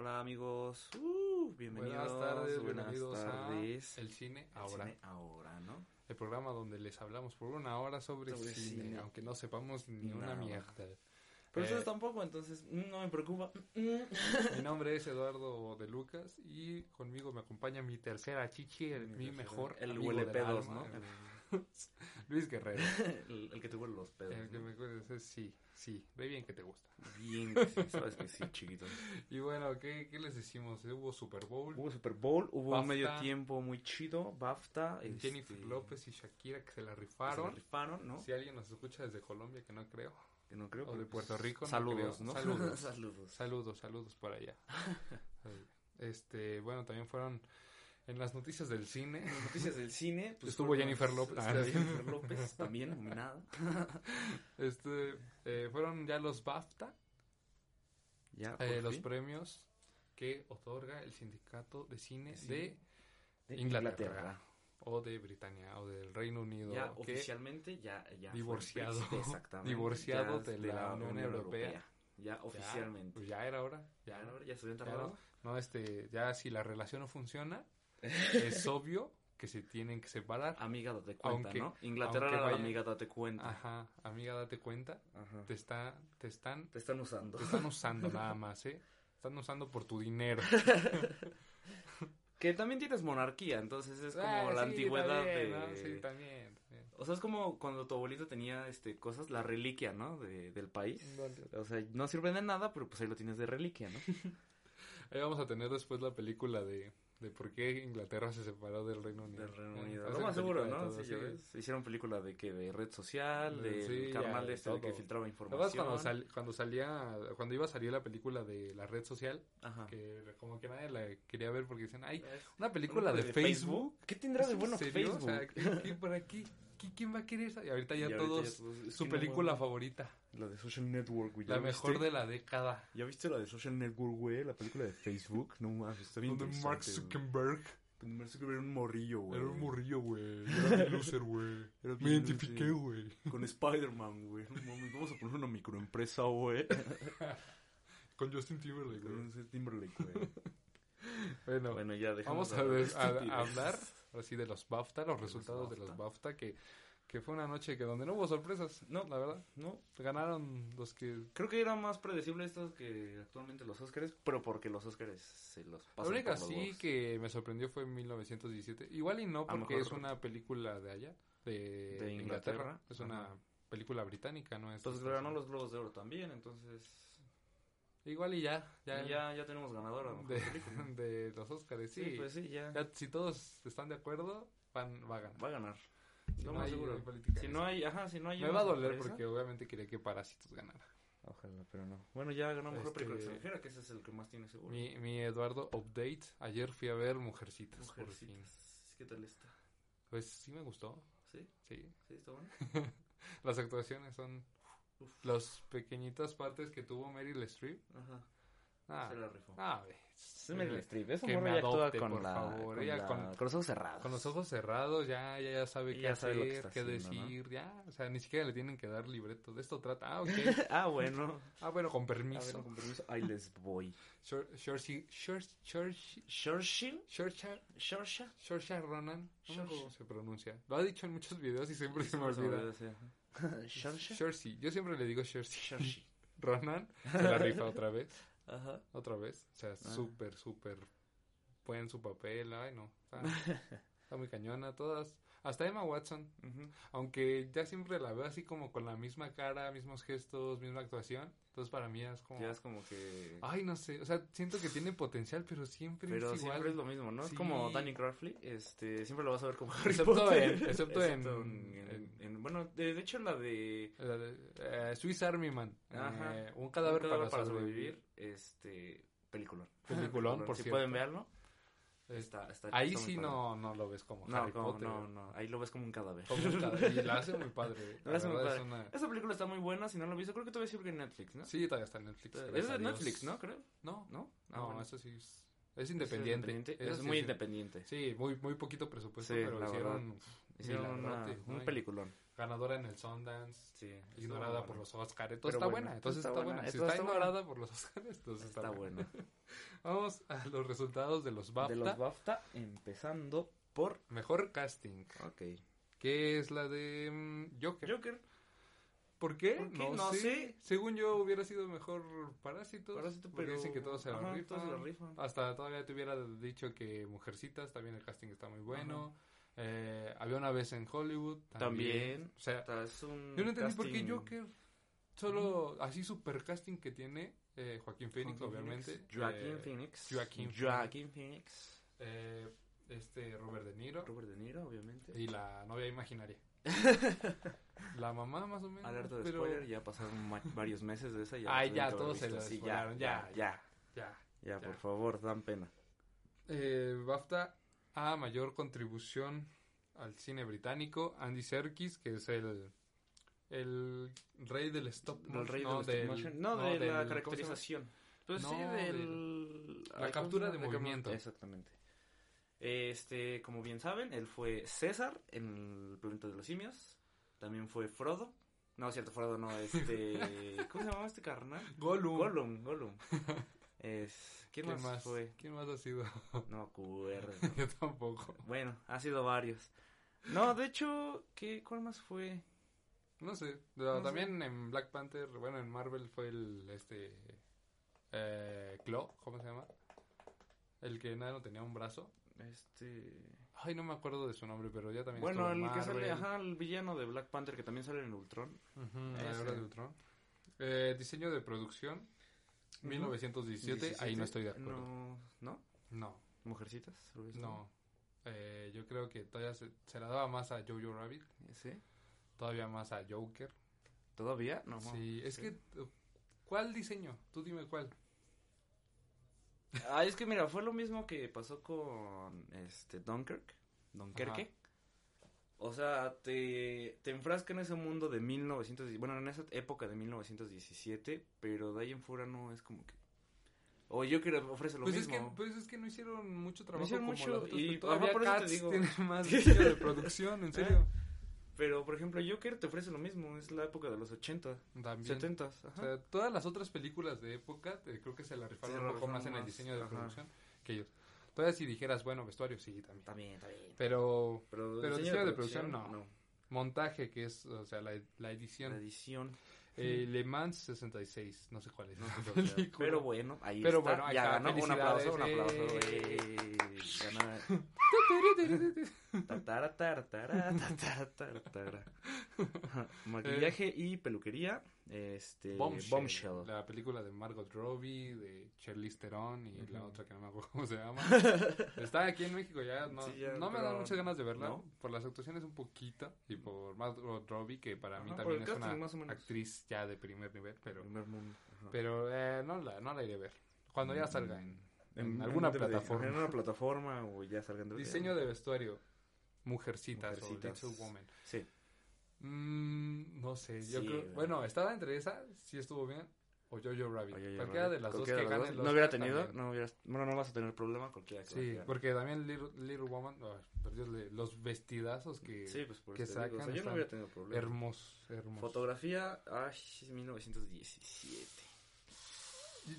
Hola amigos, uh, bienvenidos. Buenas tardes, buenas bienvenidos tardes. a El Cine El Ahora. cine ahora, ¿no? El programa donde les hablamos por una hora sobre, Sobre cine, cine. aunque no sepamos ni Ni una nada. mierda. Pero Eh, ustedes tampoco, entonces no me preocupa. Mi nombre es Eduardo de Lucas y conmigo me acompaña mi tercera chichi, el- mi, mejor El huele pedos, ¿no? el- Luis Guerrero. el, el que te huele los pedos. el que ¿no? me sí, sí, ve bien que te gusta. Bien, que sí, sabes que sí, chiquito. Y bueno, ¿qué, qué les decimos? Hubo Super Bowl, Hubo Super Bowl, hubo BAFTA. un medio tiempo muy chido, BAFTA. Jennifer este, López y Shakira que se la se rifaron. la rifaron, ¿no? Si alguien nos escucha desde Colombia, que no creo. Que no creo. O de Puerto pues, Rico, no Saludos, creo. ¿no? Saludos. saludos. Saludos, saludos por allá. Este, bueno, también fueron en las noticias del cine. Noticias del cine. pues, Estuvo fueron Jennifer las- López. las Ah. Jennifer López, también nominada. Este, eh, fueron ya los BAFTA, Ya, eh, los premios que otorga el sindicato de cine Sí. de de Inglaterra, o de Britania o del Reino Unido, Ya que oficialmente ya, ya Divorciado. Exactamente. Divorciado Ya de la Unión Europea. Ya ya, oficialmente. pues ya era hora, Ya, ya, ya se habían ya no, no, este, ya si la relación no funciona, es obvio que se tienen que separar. Amiga, date cuenta, Aunque- ¿no? Inglaterra era vaya- amiga, date cuenta. Ajá, amiga, date cuenta, Ajá. te está, te están, Te están usando. te están usando nada más, ¿eh? Están usando por tu dinero. Que también tienes monarquía, entonces es como Ah, la sí, antigüedad también, de... ¿no? Sí, también. también. O sea, es como cuando tu abuelito tenía este cosas, la reliquia, ¿no? De, del país. O sea, no sirven de nada, pero pues ahí lo tienes de reliquia, ¿no? Ahí vamos a tener después la película de, de por qué Inglaterra se separó del Reino Unido. Del Reino Unido. Lo más seguro, ¿no? Sí. Hicieron película de que de red social, De- sí, carnal ya, este de que filtraba ¿Te acuerdas información. cuando, sal- cuando salía, cuando iba a salir la película de la red social? Ajá. Que como que nadie la quería ver porque dicen, ay, una película de, Facebook. ¿Qué tendrá de ¿Es en bueno? Facebook? O sea, ¿qué- qué- por aquí, ¿qué- ¿quién va a querer esa? Y ahorita ya Y ahorita todos, ya todos, es su no película favorita. La de Social Network, güey. ¿ya La mejor viste? de la década. ¿Ya viste la de Social Network, güey? La película de Facebook. No mames, está bien Donde Mark. Zuckerberg Donde Mark Zuckerberg era un morrillo, güey. era un morrillo, güey. Era mi loser, güey. Me identifiqué, güey. Con Spider-Man, güey. No mames, vamos a poner una microempresa, güey. Con Justin Timberlake, Con güey. ese Timberlake, güey. Bueno, Bueno, ya dejamos vamos a, ver- a- estupidez. a hablar así de los BAFTA, los resultados de los BAFTA, que, que fue una noche que donde no hubo sorpresas. No. la verdad. No, Ganaron los que... creo que era más predecible esto que actualmente los Oscars, pero porque los Oscars se los La pasan única por los sí que me sorprendió fue en 1917. Igual y no, porque es una película de allá, de, De Inglaterra. Inglaterra. Es una Ajá. película británica, ¿no? Es Entonces ganó los Globos de Oro también, entonces Igual y ya, ya, ya, ya, ya tenemos ganadora. de, los Oscars, sí. Sí, pues sí, ya. Ya, si todos están de acuerdo, van, va a ganar. Va a ganar. Si no más hay- seguro. política Si no hay, ajá, si no hay Me va a doler porque obviamente quería que Parásitos ganara. Ojalá, pero no. Bueno, ya ganó mejor película Este- extranjera, que ese es el que más tiene seguro. Mi, mi Eduardo Update. Ayer fui a ver Mujercitas. por fin. Mujercitas. ¿Qué tal está? Pues sí me gustó. ¿Sí? Sí. ¿Sí está bueno? Las actuaciones son Uf. las pequeñitas partes que tuvo Meryl Streep. Ajá. Ah, Se la rifó. ah, ve. Es Meryl Streep, esa morra ya actúa con por la, favor. con, Ella la- con- con los ojos cerrados. Con los ojos cerrados ya, ya, ya sabe qué ya hacer, sabe está qué haciendo, ¿no? decir, ya. O sea, ni siquiera le tienen que dar libreto. De esto trata. Ah, ok. ah, bueno. ah, bueno, con A permiso. ver, con permiso. Ahí les voy. Churchill. Shorsha. Shorcha Ronan. No Shorshi. cómo se pronuncia. Lo ha dicho en muchos videos y siempre se me olvida. Shorshi. Yo siempre le digo Shorshi. Shorshi. Ronan se la rifa otra vez. Ajá. Otra vez. O sea, súper, súper buen su papel. Ay, no. Está, está muy cañona. Todas. Hasta Emma Watson. Ujú. Aunque ya siempre la veo así como con la misma cara, mismos gestos, misma actuación. Entonces para mí es como... Ya es como que... Ay, no sé. O sea, siento que tiene potencial, pero siempre Pero es igual. siempre es lo mismo, ¿no? Sí. Es como Danny Crafley, este, siempre lo vas a ver como Harry Excepto Potter. en- excepto en- en, en- en- bueno, de, de hecho la de La de, eh, Swiss Army Man. Ajá. Eh, un cadáver, Un cadáver para, sobrevivir. este, peliculón. Peliculón, por si pueden verlo, está, está Ahí está sí padre. no, no lo ves como No, Harry como- Potter. no, no, ahí lo ves como un cadáver. Como un cadáver. Y la hace muy padre. La hace muy verdad padre. es una- Esa película está muy buena, si no la has visto, creo que todavía sigue en Netflix, ¿no? Sí, todavía está en Netflix. es gracias de. Netflix, ¿no? Creo. No, ¿No? Ah, no, bueno. eso sí es... Es independiente. Es, muy independiente. Sí, muy, muy poquito presupuesto, pero hicieron, hicieron un peliculón. Ganadora en el Sundance, sí, ignorada por los Oscars. Entonces está buena, entonces está, buena. Si está, ignorada por los Oscars, entonces está, buena. Vamos a los resultados de los BAFTA. De los BAFTA, empezando por... Mejor casting. Ok. Que es la de mm, Joker. Joker. ¿Por qué? No, sé. Según yo hubiera sido mejor Parásito. Parásito, pero dicen que todos se, la rifan. Hasta todavía te hubiera dicho que Mujercitas, también el casting está muy bueno. Eh, había una vez en Hollywood. También. O sea, yo no entendí por qué Joker. Solo así super casting que tiene eh, Joaquín Phoenix, obviamente. Joaquín eh, Phoenix. Joaquín, Joaquín Phoenix. este Robert De Niro. Robert De Niro, obviamente. Y la novia imaginaria. la mamá más o menos. Alerta de spoiler, ya pasaron varios meses de esa. Ya Ay, ya, todos se lo sí, ya, ya, ya, ya, ya, por favor, dan pena. Eh, BAFTA a mayor contribución al cine británico, Andy Serkis, que es el el rey del stop no, el rey no, del, no, de la caracterización pues sí del la captura de movimiento exactamente este, como bien saben, él fue César en el planeta de los simios. También fue Frodo. No, cierto, Frodo no, este... ¿Cómo se llamaba este carnal? Gollum. Gollum, Gollum. Es... ¿Quién, más, fue? ¿Quién más ha sido? No acuerdo. Yo tampoco. Bueno, ha sido varios. No, de hecho, ¿qué, ¿cuál más fue? No sé, también en Black Panther, bueno, en Marvel fue el, este, eh, Claw, ¿cómo se llama? El que nada no tenía un brazo. Este. Ay, no me acuerdo de su nombre, pero ya también. Bueno, el que sale, ajá, el villano de Black Panther que también sale en Ultron. la de Ultron. Eh, diseño de producción, 1917. Ahí no estoy de acuerdo. No. ¿No? No. ¿Mujercitas? No. Eh, yo creo que todavía se, se, la daba más a Jojo Rabbit. ¿Sí? Todavía más a Joker. ¿Todavía? No. Sí, es que. ¿Cuál diseño? Tú dime cuál. Ah, es que mira, fue lo mismo que pasó con este Dunkirk, Dunkerque. O sea, te, te enfrasca en ese mundo de 1917, bueno, en esa época de 1917, pero de ahí en fuera no es como que... O yo que ofrece lo pues mismo. Es que, pues es que no hicieron mucho trabajo. No hicieron mucho y todavía por Cats digo. tiene más de producción, en serio. Pero, por ejemplo, Joker te ofrece lo mismo, es la época de los 80, También. 70. O sea, todas las otras películas de época, creo que se la rifaron un poco más en el diseño de producción que ellos. Todavía si dijeras, bueno, vestuario, sí, también. También, también. Pero, pero, diseño, de, producción, no. Montaje, que es, o sea, la, la edición. La edición. Eh, Le Mans 66, no sé cuál es. pero bueno, ahí pero está. Bueno, ya ganó un aplauso, un aplauso. Eh. Maquillaje y peluquería. Este, Bombshell, La película de Margot Robbie, de Charlize Theron y la otra que no me acuerdo cómo se llama. Está aquí en México ya. No, no me dan muchas ganas de verla. Por las actuaciones un poquito. Y por Margot Robbie, que para mí también es una actriz ya de primer nivel. Pero, pero eh, no, la, no la iré a ver. Cuando ya salga en en, alguna plataforma. En una plataforma o ya salgan Diseño de vestuario. Mujercitas, Mujercitas. o Little Woman. Sí. Mm, no sé, yo creo. Bueno, estaba entre esa, si estuvo bien, o Jojo Rabbit. cualquiera de las dos que ganen No hubiera tenido, no hubiera, bueno, no vas a tener problema cualquiera. Sí, porque también Little, Woman, los vestidazos que, sí, pues por que sacan. O sea, yo no hubiera tenido problema. Hermosos, hermosos. Fotografía, ay, 1917.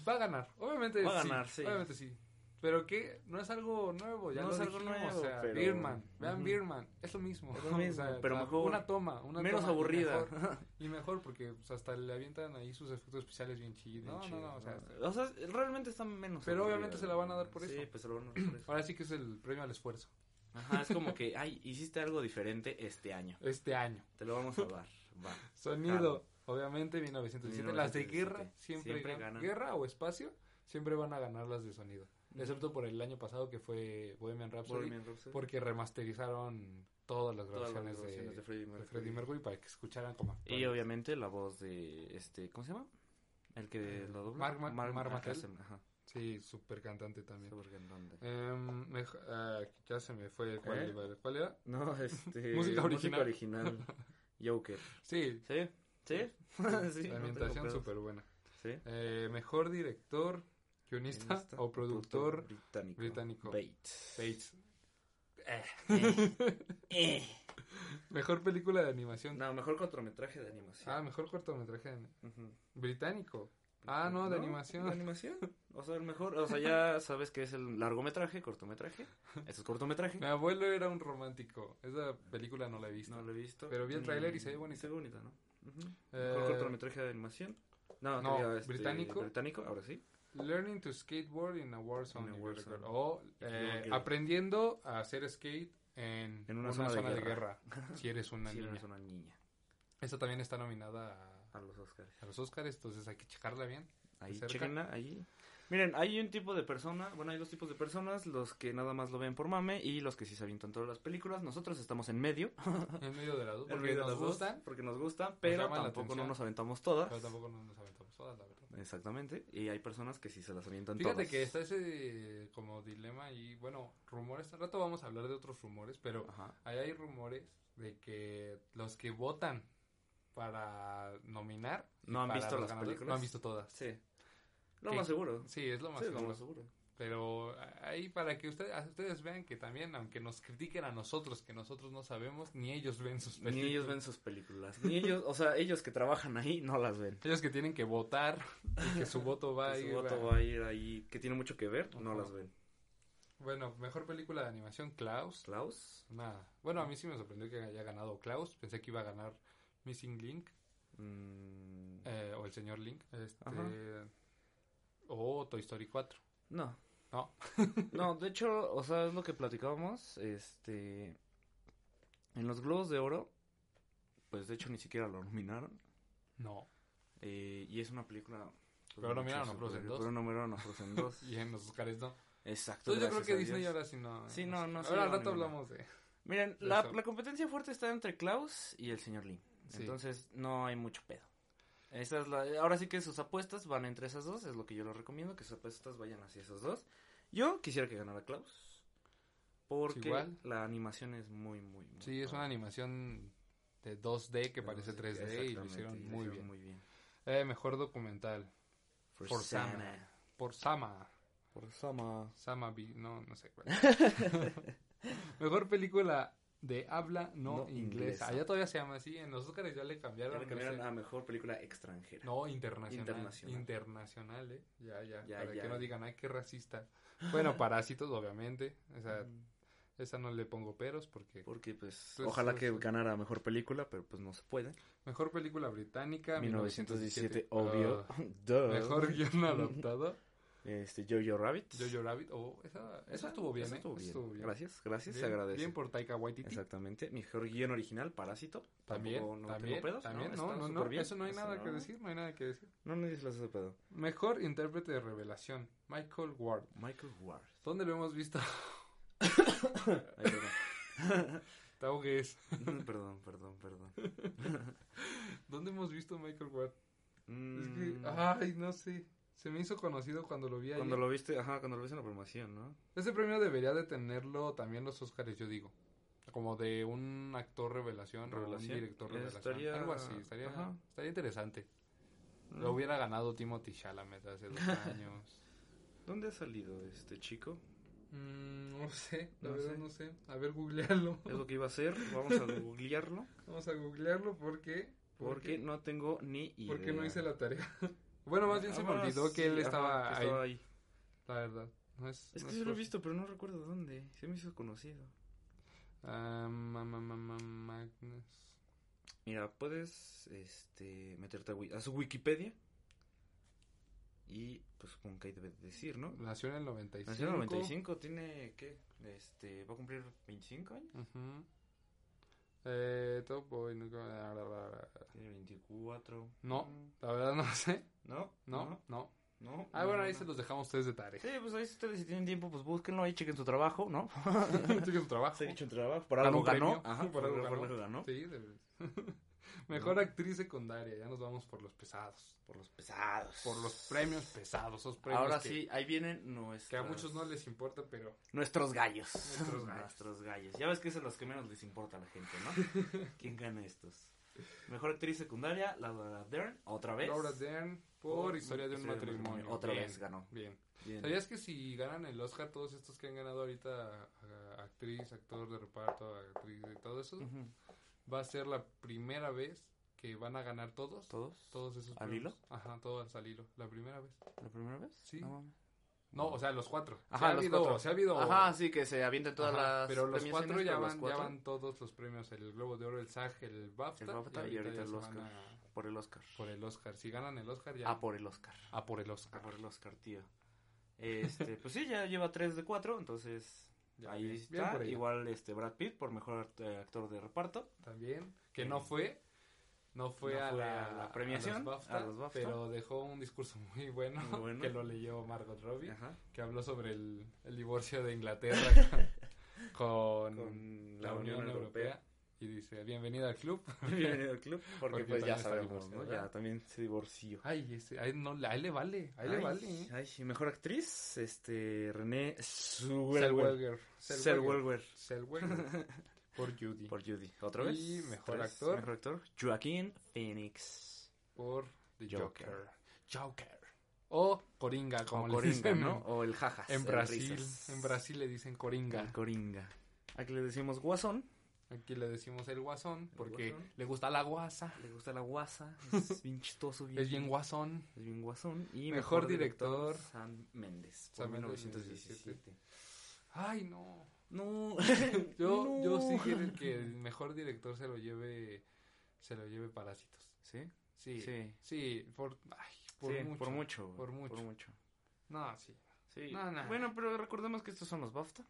Va a ganar, obviamente Va a ganar, sí. Obviamente sí. Pero que no es algo nuevo, ya no es algo nuevo. O sea, Beerman, vean Beerman, es lo mismo. Es lo mismo, pero mejor. Una toma, una menos toma aburrida. Y mejor, porque pues, hasta le avientan ahí sus efectos especiales bien chidos. No, no, no, o sea, o sea, realmente está menos. Pero obviamente se la van a dar por eso. Sí, pues se la van a dar por eso. Ahora sí que es el premio al esfuerzo. Ajá, es como que, ay, hiciste algo diferente este año. Este año. Te lo vamos a dar. Va. Sonido. Obviamente 1917. Las de guerra siempre, ganan. Guerra o espacio siempre van a ganar las de sonido. Excepto por el año pasado que fue Bohemian Rhapsody. Porque remasterizaron todas las grabaciones, de, Freddie Mercury. para que escucharan como Y obviamente la voz de este, ¿cómo se llama? El que lo dobla. Mark, Mark, Sí, súper cantante también. Súper cantante. Em, ah, ya se me fue cuál, ¿Eh? ¿Cuál era. No, este... música original. Música original. Joker. Sí. ¿Sí? ¿Sí? La ambientación súper buena. ¿Sí? Eh, mejor director, guionista, o productor, británico. Bates. Bates. Eh. Eh. Mejor película de animación. No, mejor cortometraje de animación. Ah, mejor cortometraje británico. Ah, no, de animación. De animación. O sea, el mejor, o sea, ya sabes que es el largometraje, cortometraje. Este es cortometraje. Mi abuelo era un romántico. Esa película no la he visto. No la he visto. Pero vi el trailer y se ve bonita. Se ve bonita, ¿no? mejor cortometraje de animación. No, no este, británico. Británico, ahora sí. Learning to skateboard in a war zone. O eh, aprendiendo a hacer skate en, una, zona, de, guerra. si eres una, niña. Eres una niña. Esta también está nominada a, a los Oscars. A los Oscars, entonces hay que checarla bien. Ahí, chequenla, ahí. Miren, hay un tipo de persona, bueno, hay dos tipos de personas, los que nada más lo ven por mame y los que sí se avientan todas las películas. Nosotros estamos en medio. En medio de las dos, porque nos gustan. Porque nos gustan, pero tampoco no nos aventamos todas. Pero tampoco no nos aventamos todas, la verdad. Exactamente, y hay personas que sí se las avientan Fíjate que está ese como dilema y bueno, rumores, al rato vamos a hablar de otros rumores, pero ahí hay rumores de que los que votan para nominar no han visto las películas, no han visto todas. Sí. Lo más seguro. Sí, es lo más, seguro. Pero ahí para que ustedes, ustedes vean que también, aunque nos critiquen a nosotros, que nosotros no sabemos, ni ellos ven sus películas. Ni ellos ven sus películas. Ni ellos, o sea, ellos que trabajan ahí no las ven. Ellos que tienen que votar y que su voto va a ir. Su voto va a ir ahí, que tiene mucho que ver, no las ven. Bueno, mejor película de animación, Klaus. Klaus. Nada. Bueno, a mí sí me sorprendió que haya ganado Klaus. Pensé que iba a ganar Missing Link. Mm. Eh, o el señor Link. Este, o Toy Story 4. No. No. no, de hecho, o sea, es lo que platicábamos, este... En los Globos de Oro, pues de hecho ni siquiera lo nominaron. No. Eh, y es una película... Pues, pero nominaron a Frozen 2. Pero nominaron a Frozen 2. y en los Oscars no. Exacto. Entonces yo creo que Disney ahora sí no. Sí, no, no. Ahora al rato hablamos de... Miren, la, la, competencia fuerte está entre Klaus y el señor Lee. Entonces no hay mucho pedo. Esa es la, ahora sí que sus apuestas van entre esas dos, es lo que yo les recomiendo, que sus apuestas vayan hacia esas dos. Yo quisiera que ganara Klaus. Porque la animación es muy, muy, muy Sí, es una animación de 2D que parece 3D y lo hicieron muy bien. Muy bien. Eh, mejor documental. Por, Sama. Por Sama. Por Sama. Sama, no, no sé cuál. mejor película de habla no, inglesa. Allá todavía se llama así. En los Oscars ya le cambiaron. Ya le cambiaron a mejor película extranjera. No, internacional. Internacional. ¿eh? Ya, ya. para que no digan, ay, qué racista. Bueno, Parásitos, obviamente. O sea, esa no le pongo peros porque... Porque, pues, pues ojalá que ganara mejor película, pero pues no se puede. Mejor película británica. 1917, obvio. Mejor guion adaptado. Este, Jojo Rabbit. Jojo Rabbit, oh, esa, esa, estuvo, bien, esa estuvo, bien. estuvo bien. Gracias, gracias, se agradece. Bien por Taika Waititi. Exactamente. Mejor guion original, Parásito. También, no también, pedos, también, no, no, no, eso no hay nada que decir, no hay nada que decir. No, no dices ese pedo. Mejor intérprete de revelación, Michael Ward. Michael Ward. ¿Dónde lo hemos visto? Te ahogues. perdón, perdón, perdón. ¿Dónde hemos visto a Michael Ward? Mm. Es que, ay, no sé. Se me hizo conocido cuando lo vi ahí. Cuando lo viste, ajá, cuando lo viste en la promoción, ¿no? Ese premio debería de tenerlo también los Oscars, yo digo. Como de un actor revelación, un director revelación. Algo así, estaría, estaría interesante. Lo mm. hubiera ganado Timothy Chalamet hace dos años. ¿Dónde ha salido este chico? Mm, no sé, la verdad no sé. A ver, googlearlo. Es lo que iba a hacer, vamos a googlearlo. vamos a googlearlo porque... Porque, no tengo ni idea. Porque no hice la tarea. Bueno, más bien se me olvidó que él estaba, ahí. La verdad. No es, es que yo lo he visto, pero no recuerdo dónde. Se me hizo conocido. Uh, Magnus. Mira, puedes este, meterte a, a, su Wikipedia. Y pues supongo que ahí debe decir, ¿no? Nació en el 95. Nació en el 95, tiene, ¿qué? Este, va a cumplir 25 años. Uh eh, Top Boy. No, Tiene 24. No, la verdad no sé. ¿No? No, no. no. ah, bueno, ahí se los dejamos ustedes de tarea. Sí, pues ahí ustedes si tienen tiempo, pues búsquenlo ahí, chequen su trabajo, ¿no? chequen su trabajo. Chequen su trabajo. Por algo ganó. Ajá, por, algo ganó. Sí, de. Mejor actriz secundaria, ya nos vamos por los pesados. Por los pesados. Por los premios pesados, esos premios Ahora sí, ahí vienen nuestros... Que a muchos no les importa, pero... Nuestros gallos. Nuestros gallos. Ya ves que son los que menos les importa a la gente, ¿no? ¿Quién gana estos? Mejor actriz secundaria, Laura Dern, otra vez. Laura Dern por, Historia de un matrimonio. Otra vez ganó. Bien. ¿Sabías que si ganan el Oscar todos estos que han ganado ahorita, actriz, actor de reparto, actriz y todo eso, va a ser la primera vez que van a ganar todos? ¿Todos? Todos esos ¿Al hilo? Ajá, todos al hilo. La primera vez. ¿La primera vez? Sí. No, o sea, los cuatro. Ajá, se los habido, cuatro. Se ha habido... Ajá, sí, que se avienten todas las Pero los cuatro ya van, ya van todos los premios. El Globo de Oro, el SAG, el BAFTA. El BAFTA y ahorita, el Oscar. Por el Oscar. Por el Oscar. Si ganan el Oscar ya... A por el Oscar. A por el Oscar. A por el Oscar, tío. Este, pues sí, ya lleva tres de cuatro, entonces... ahí está. Igual este Brad Pitt por mejor actor de reparto. También. Que no fue no fue, a, la, premiación, pero dejó un discurso muy bueno, que lo leyó Margot Robbie, que habló sobre el, divorcio de Inglaterra con, la, Unión, Europea. Y dice, bienvenida al club. bienvenido al club, porque, pues ya sabemos, ¿no? Ya también se divorció. Ay, ese, ay, no, a él le vale, a él le vale. ¿eh? Ay, mejor actriz, este, René Zellweger. Zellweger. Zellweger. Por Judy. Por Judy. ¿Otra vez? Y mejor actor. Mejor actor. Joaquín Phoenix. Por The Joker. Joker. O Coringa, como o le dicen, ¿no? O el jajas. En Brasil. En Brasil le dicen Coringa. coringa. Aquí le decimos guasón. Aquí le decimos el guasón porque le gusta la guasa. Le gusta la guasa. Es bien chistoso. es bien guasón. Es bien guasón. Y mejor, director, Sam Méndez. Sam 1917. Ay, no. No. yo, yo sí quiero que el mejor director se lo lleve, se lo lleve Parásitos. ¿Sí? Sí. Sí. por, ay, por, mucho, por mucho. Por mucho. Por mucho. No, sí. Sí. Bueno, pero recordemos que estos son los BAFTA.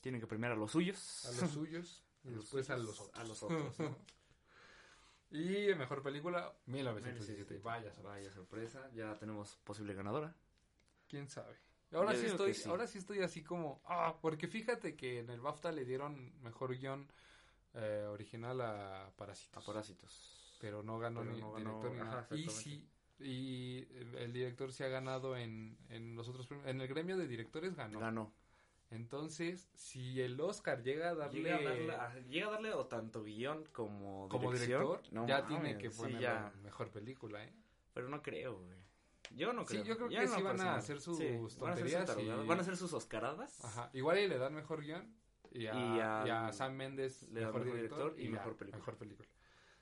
Tienen que premiar a los suyos. A los suyos. y después a los otros. A los otros. y mejor película, 1917. Vaya sorpresa. Vaya sorpresa. Ya tenemos posible ganadora. ¿Quién sabe? Ahora sí estoy, ahora sí estoy así como, ah, porque fíjate que en el BAFTA le dieron mejor guion eh, original a Parásitos. A Parásitos. Pero no ganó ni director ni nada. y sí, y el director se ha ganado en, en los otros premios. En el gremio de directores ganó. Ganó. Entonces, si el Oscar llega a darle... Llega a darle, o tanto guion como, como director, ya tiene que poner mejor película, ¿eh? Pero no creo, güey. Yo no creo. Sí, yo creo que sí van a hacer sus tonterías. Van a, hacer sus oscaradas. Ajá. Igual y le dan mejor guion. Y a, Sam Mendes le mejor, mejor director, y, mejor película. Mejor película.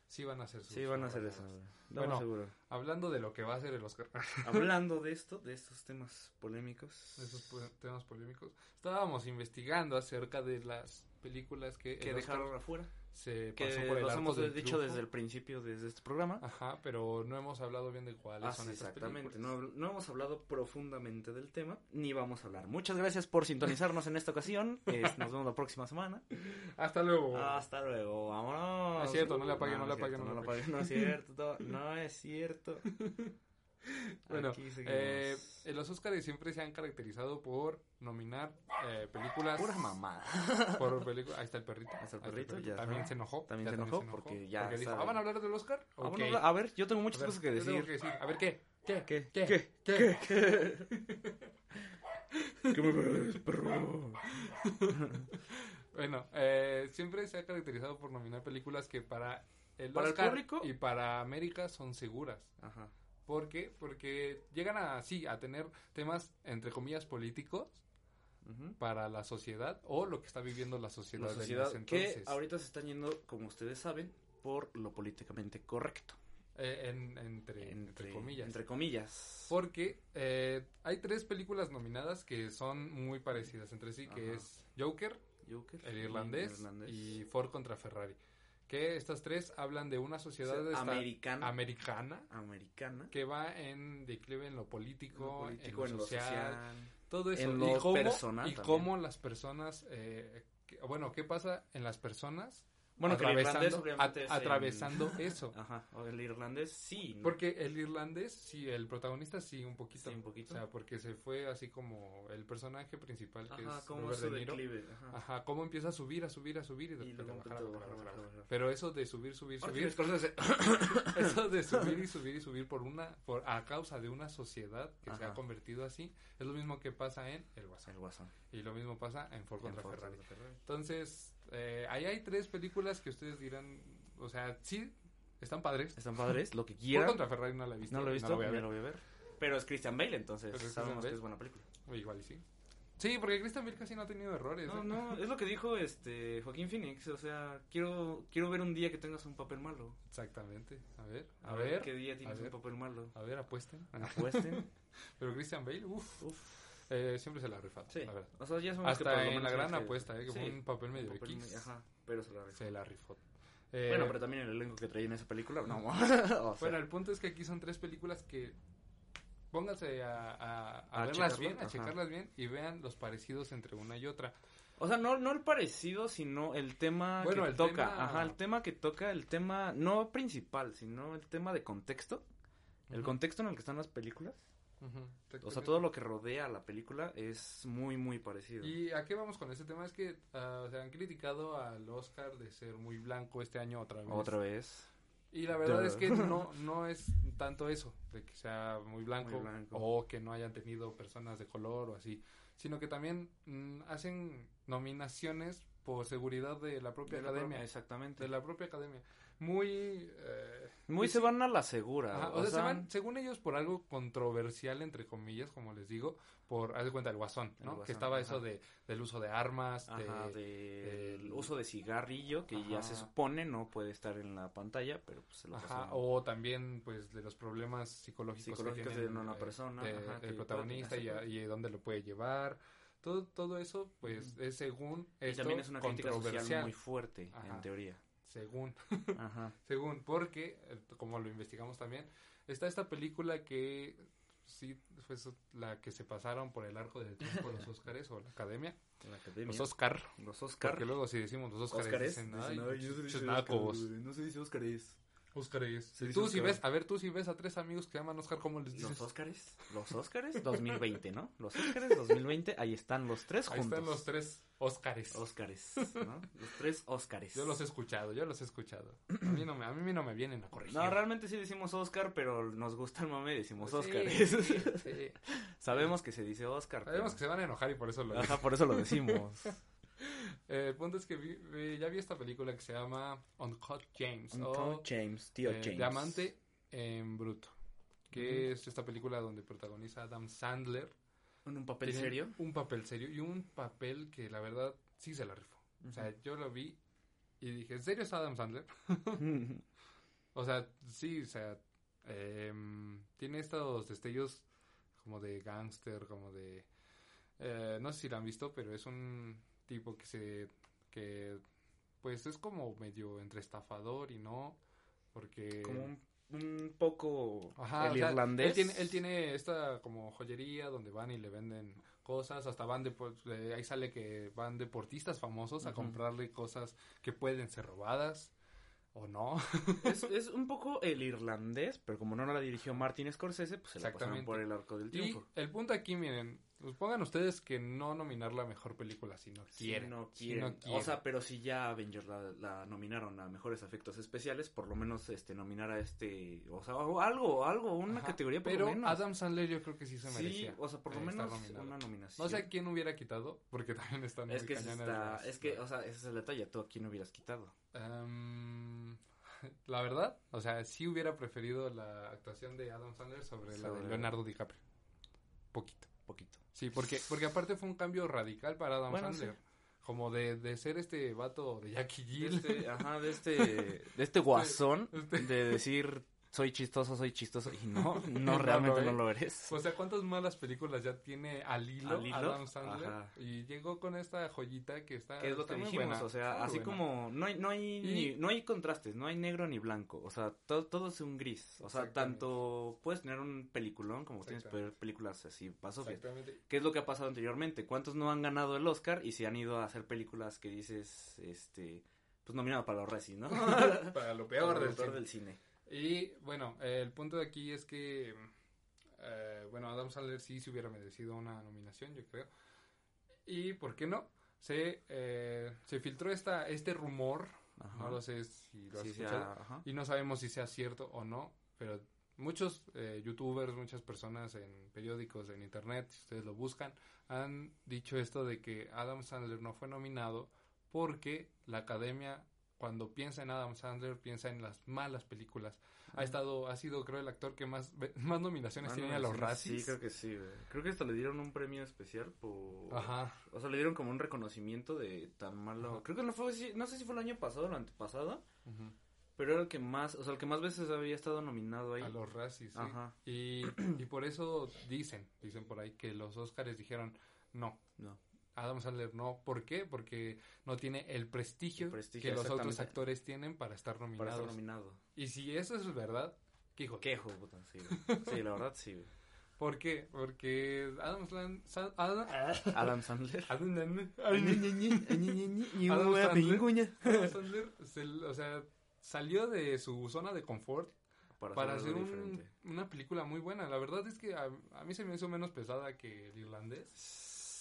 Sí van a hacer sus Sí van a hacer eso. Bueno, seguro. hablando de lo que va a ser el Oscar. hablando de esto, de estos temas polémicos. De esos temas polémicos. Estábamos investigando acerca de las películas que... Que dejaron afuera se que pasó por el los hemos dicho desde el principio desde este programa. Ajá, pero no hemos hablado bien de cuáles ah, son Exactamente, no, no, hemos hablado profundamente del tema, ni vamos a hablar. Muchas gracias por sintonizarnos en esta ocasión. nos vemos la próxima semana. Hasta luego. Hasta luego, vámonos. Es cierto, no le apaguen, no, le apaguen, no, le apaguen. No es cierto, no es cierto. Bueno, eh, los Oscars siempre se han caracterizado por nominar eh, películas. Pura mamada. Por películas. Ahí está el perrito. Ahí está el perrito. Ya también se enojó. También, se, enojó porque ya. Porque dijo, ¿ah, van a hablar del Oscar? Okay. A ver, yo tengo muchas cosas que decir. que decir. A ver, ¿qué? ¿Qué? ¿Qué? ¿Qué? ¿Qué? ¿Qué? ¿Qué? ¿Qué me ves, perro? bueno, eh, siempre se ha caracterizado por nominar películas que para el Oscar público y para América son seguras. Ajá. ¿Por qué? Porque llegan a, sí, a tener temas, entre comillas, políticos para la sociedad o lo que está viviendo la sociedad. La sociedad que ahorita se están yendo, como ustedes saben, por lo políticamente correcto. Eh, entre, entre, comillas. Entre comillas. Porque eh, hay tres películas nominadas que son muy parecidas entre sí, que es Joker, Joker el irlandés, y Ford contra Ferrari que estas tres hablan de una sociedad americana, americana, americana, que va en declive en lo político, en, lo, social, todo eso, en lo y cómo, personal y cómo las personas, eh, bueno, qué pasa en las personas bueno, atravesando, atravesando eso. Ajá, o el irlandés sí. Porque el irlandés, sí, el protagonista sí, un poquito. Sí, un poquito. O sea, porque se fue así como el personaje principal que ajá, es como Robert De Niro. Ajá. ajá. cómo empieza a subir, a subir, a subir y, de Pero eso de subir, subir, subir. eso de subir y subir y subir por una, por, a causa de una sociedad que se ha convertido así, es lo mismo que pasa en El Guasón. El Guasón. Y lo mismo pasa en Ford contra Ferrari. Entonces, eh, ahí hay tres películas que ustedes dirán, o sea, sí, están padres. Están padres, lo que quieran. contra Ferrari no la he visto. No lo he visto, no lo voy a ver. Pero es Christian Bale, entonces sabemos que es buena película. igual y sí. Sí, porque Christian Bale casi no ha tenido errores. No, ¿eh? no, es lo que dijo este Joaquín Phoenix, o sea, quiero quiero ver un día que tengas un papel malo. Exactamente. A ver, a, ver, qué día tienes un papel malo. A ver, apuesten. Apuesten. Pero Christian Bale, uff, uf. Eh, siempre se la rifa. Sí. La verdad. O sea, ya Hasta en la gran apuesta, eh, que fue un papel medio papel Ajá, pero se la rifó. Se la rifó. Eh, bueno, pero también el elenco que traía en esa película, no. Bueno, el punto es que aquí son tres películas que pónganse a, a, verlas bien, a checarlas bien y vean los parecidos entre una y otra. O sea, no, no el parecido, sino el tema que el toca. Ajá, el tema que toca, el tema no principal, sino el tema de contexto. El contexto en el que están las películas. O sea, todo lo que rodea a la película es muy, muy parecido. ¿Y a qué vamos con este tema? Es que uh, se han criticado al Oscar de ser muy blanco este año otra vez. Otra vez. Y la verdad es que no, no es tanto eso, de que sea muy blanco, o que no hayan tenido personas de color o así, sino que también mm, hacen nominaciones por seguridad de la propia academia. exactamente. De la propia academia muy... Eh, muy se van a la segura. o, sea, se van, según ellos, por algo controversial, entre comillas, como les digo, por, haz de cuenta, el guasón, ¿no? que estaba eso de, del uso de armas, de, del uso de cigarrillo, que ya se supone no puede estar en la pantalla, pero pues se lo Ajá, o también, pues, de los problemas psicológicos, que tiene, de una persona, el protagonista y, y dónde lo puede llevar. Todo, todo eso, pues, es según y también es una crítica social muy fuerte, en teoría según, según, porque, eh, como lo investigamos también, está esta película que sí fue la que se pasaron por el arco del tiempo los Óscares o la Academia. Los Oscar. Los Oscar. Porque luego si decimos los Óscares, dicen, no, se dice Óscares. Óscares. tú si ves, a ver, tú si ves a tres amigos que llaman Oscar, ¿cómo les dices? Los Óscares. Los Óscares 2020, ¿no? Los Óscares 2020, ahí están los tres juntos. Ahí están los tres Óscares. Óscares, ¿no? Los tres Óscares. Yo los he escuchado, yo los he escuchado. A mí no me, a mí no me vienen a corregir. No, realmente sí decimos Óscar, pero nos gusta el mame y decimos Óscares. Sí, sí, Sabemos que se dice Óscar. Sabemos que se van a enojar y por eso lo Ajá, por eso lo decimos. el punto es que ya vi esta película que se llama Uncut James. Uncut James, tío eh, James. Diamante en bruto. Que es esta película donde protagoniza Adam Sandler. ¿Un papel serio? Un papel serio y un papel que la verdad sí se la rifó. O sea, yo lo vi y dije, ¿en serio es Adam Sandler? o sea, sí, o sea, em, tiene estos destellos como de gángster, como de... Eh, no sé si lo han visto, pero es un tipo que se que pues es como medio entre estafador y no porque como un, poco el irlandés él tiene, él tiene esta como joyería donde van y le venden cosas hasta van de ahí sale que van deportistas famosos a comprarle cosas que pueden ser robadas o no. es, es, un poco el irlandés, pero como no la dirigió Martin Scorsese, pues se la pasaron por el arco del triunfo. Y el punto aquí, miren, pues pongan ustedes que no nominar la mejor película si no quieren. Si no quieren. O sea, pero si ya Avengers la, nominaron a mejores efectos especiales, por lo menos este nominar a este, o sea, algo, algo, una categoría por pero lo menos. Adam Sandler yo creo que sí se merecía. Sí, o sea, por lo menos una nominación. No sé quién hubiera quitado, porque también están es que está, es que, o sea, ese es el detalle, tú a quién hubieras quitado. Um, la verdad, o sea, sí hubiera preferido la actuación de Adam Sandler sobre, la de Leonardo DiCaprio. Poquito. Poquito. Sí, porque, porque aparte fue un cambio radical para Adam Sandler. Como de, de ser este vato de Jackie Gill. De este, ajá, de este, de este guasón. Este de decir, soy chistoso, soy chistoso. Y no, no, realmente no lo eres. O sea, ¿cuántas malas películas ya tiene al hilo, Adam Sandler? Y llegó con esta joyita que está. Que es lo que dijimos, o sea, así como no hay, no hay, ni, no hay contrastes, no hay negro ni blanco. O sea, todo, todo es un gris. O sea, tanto puedes tener un peliculón como tienes películas así, paso ¿Qué es lo que ha pasado anteriormente? ¿Cuántos no han ganado el Oscar y se han ido a hacer películas que dices, este, pues nominado para los Resi, ¿no? para lo peor, del cine. Y bueno, el punto de aquí es que, eh, bueno, Adam Sandler sí se hubiera merecido una nominación, yo creo. Y, ¿por qué no? Se, eh, se filtró esta, este rumor, no lo sé si lo has escuchado, y no sabemos si sea cierto o no, pero muchos eh, youtubers, muchas personas en periódicos, en internet, si ustedes lo buscan, han dicho esto de que Adam Sandler no fue nominado porque la academia cuando piensa en Adam Sandler, piensa en las malas películas. Ha estado, ha sido, creo, el actor que más, más nominaciones tiene a los Razzies. Sí, creo que sí, Creo que hasta le dieron un premio especial por... Ajá. O sea, le dieron como un reconocimiento de tan malo... Creo que no fue, no sé si fue el año pasado o el antepasado. Pero era el que más, o sea, el que más veces había estado nominado ahí. A los Razzies, sí. Ajá. Y, y por eso dicen, dicen por ahí que los Oscars dijeron, no, no. Adam Sandler no. ¿Por qué? Porque no tiene el prestigio, que los otros actores tienen para estar nominados. Para estar nominado. Y si eso es verdad, ¿qué hijo? ¿Qué hijo puta? Sí, sí, la verdad sí. ¿Por qué? Porque Adam, Sandler... Adam, Adam Sandler. Adam Sandler. Adam Sandler, o sea, salió de su zona de confort para, hacer un, una película muy buena. La verdad es que a, a, mí se me hizo menos pesada que el irlandés.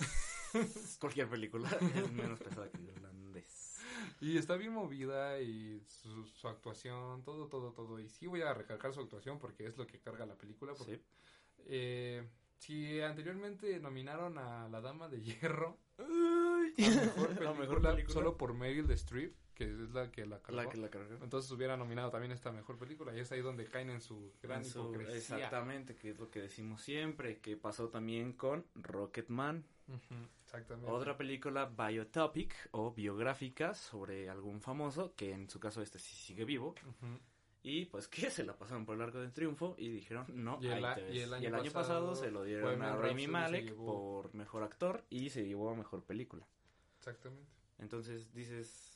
Cualquier película es menos pesada que el irlandés. Y está bien movida y su, su, actuación, todo, todo, todo. Y sí voy a recalcar su actuación porque es lo que carga la película. Porque, eh, si anteriormente nominaron a La Dama de Hierro, a mejor película, solo por Meryl Streep que es la que la cargó. Entonces hubiera nominado también esta mejor película y es ahí donde caen en su gran hipocresía. Exactamente, que es lo que decimos siempre, que pasó también con Rocketman. exactamente. Otra película biotopic o biográfica sobre algún famoso, que en su caso este sí sigue vivo. Y pues que se la pasaron por el arco del triunfo y dijeron, no, y el, y el, año, pasado, se lo dieron a Rami Malek por mejor actor y se llevó a mejor película. Exactamente. Entonces dices,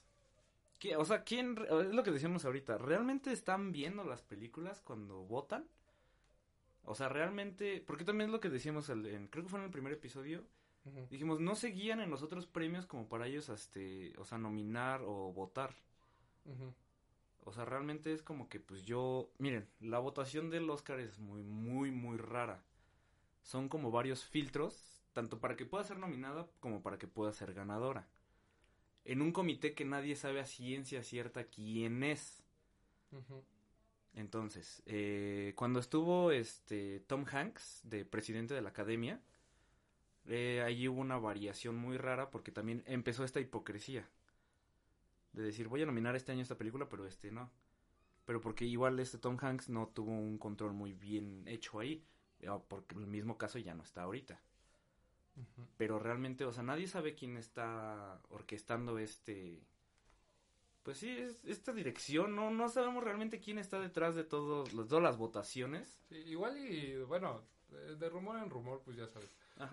o sea, ¿quién, es lo que decíamos ahorita, ¿realmente están viendo las películas cuando votan? O sea, realmente, porque también es lo que decíamos, en, creo que fue en el primer episodio, dijimos, no se guían en los otros premios como para ellos, este, o sea, nominar o votar. O sea, realmente es como que, pues yo, miren, la votación del Oscar es muy, muy, muy rara. Son como varios filtros, tanto para que pueda ser nominada como para que pueda ser ganadora en un comité que nadie sabe a ciencia cierta quién es. Entonces, eh, cuando estuvo este Tom Hanks de presidente de la academia, eh, allí hubo una variación muy rara porque también empezó esta hipocresía de decir voy a nominar este año esta película pero este no pero porque igual este Tom Hanks no tuvo un control muy bien hecho ahí porque el mismo caso ya no está ahorita pero realmente, o sea, nadie sabe quién está orquestando este... Pues sí, es, esta dirección, no no sabemos realmente quién está detrás de todos, todas las votaciones. Sí, igual y, bueno, de, rumor en rumor, pues ya sabes.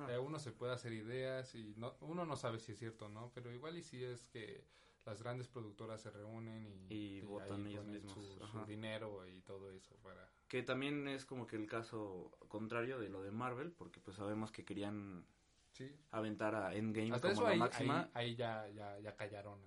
Eh, uno se puede hacer ideas y no, uno no sabe si es cierto o no, pero igual y si es que las grandes productoras se reúnen y, votan ellos mismos. su, dinero y todo eso para que también es como que el caso contrario de lo de Marvel porque pues sabemos que querían aventar a Endgame Hasta como la ahí, máxima. Ahí, ya, ya, ya callaron